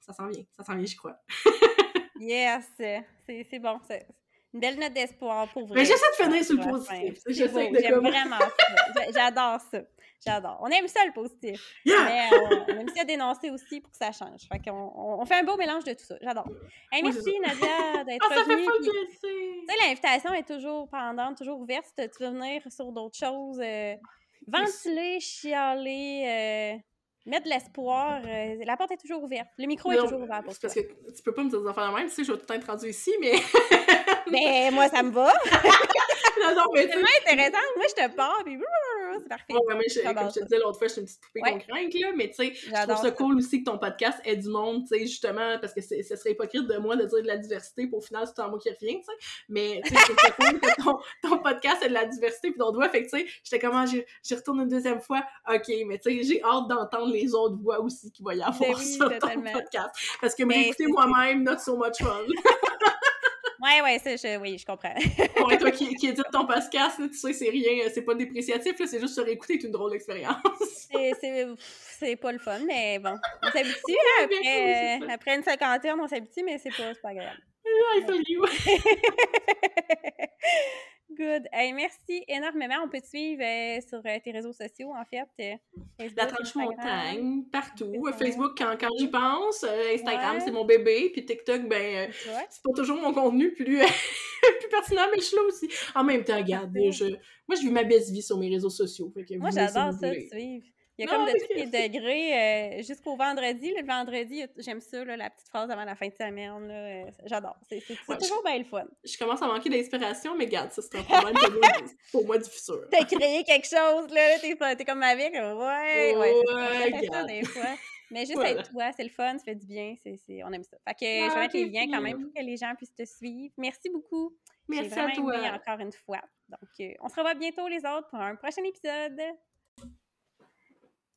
ça s'en vient, ça s'en vient, je crois. <laughs> yes, c'est bon, c'est une belle note d'espoir pour vrai. Mais j'essaie de finir sur le positif. J'aime vraiment ça. <laughs> J'adore ça. J'adore. On aime ça le positif. Mais euh, on aime ça dénoncer aussi pour que ça change. Fait qu'on on fait un beau mélange de tout ça. J'adore. Hey, merci Nadia <laughs> d'être ah, venue. Tu sais, l'invitation est toujours pendante, toujours ouverte. Tu veux venir sur d'autres choses, euh, ventiler, chialer. Euh, mettre de l'espoir. la porte est toujours ouverte. Le micro est toujours ouvert pour toi. Parce que tu peux pas me dire des affaires de même. Tu sais, je vais tout être rendu ici, mais. Mais moi, ça me va. <laughs> non, non, mais c'est intéressant. Moi, je te parle, puis c'est parfait. Ouais, mais je, comme je te disais l'autre fois, je suis une petite poupée ouais. crainte, là, mais tu sais, je trouve ça cool aussi que ton podcast ait du monde, tu sais, justement, parce que ce serait hypocrite de moi de dire de la diversité, pour au final, c'est en moi qui revient, tu sais. Mais tu sais, je trouve ça cool que ton, ton, podcast ait de la diversité, puis ton doigt, fait que tu sais, j'étais comment, ah, j'y retourne une deuxième fois, ok, mais tu sais, j'ai hâte d'entendre les autres voix aussi qu'il va y avoir ben sur ton podcast. Parce que m'écouter moi-même, not so much fun. <laughs> Ouais, ouais, je, oui, je comprends. <laughs> ouais, toi qui, qui édite ton podcast, tu sais, c'est rien, c'est pas dépréciatif, c'est juste se réécouter, c'est une drôle d'expérience. <laughs> c'est pas le fun, mais bon, on s'habitue, hein, après, après une cinquantaine, on s'habitue, mais c'est pas, pas agréable. I feel you. <laughs> Good. merci énormément. On peut te suivre euh, sur euh, tes réseaux sociaux, en fait. Euh, Facebook, la tranche montagne, partout. Facebook, quand, quand j'y pense. Instagram, c'est mon bébé. Puis TikTok, ben, c'est pas toujours mon contenu plus, <laughs> plus pertinent, mais je suis là aussi. En même temps, regarde, je, moi, je vis ma best vie sur mes réseaux sociaux. moi, j'adore ça, de suivre. Il y a comme de tous les degrés euh, jusqu'au vendredi. Le vendredi, j'aime ça, la petite phrase avant la fin de semaine. Euh, j'adore. C'est toujours bien le fun. Je commence à manquer d'inspiration, mais regarde, ça, c'est un problème pour moi <laughs> du futur. T'as créé quelque chose, là. T'es comme avec. Ouais, ouais. ouais ça des fois. Mais <laughs> juste être toi, c'est le fun, ça fait du bien. on aime ça. Fait que je vais ah, mettre les liens quand même pour que les gens puissent te suivre. Merci beaucoup. Merci à toi. encore une fois. Donc, euh, on se revoit bientôt les autres pour un prochain épisode.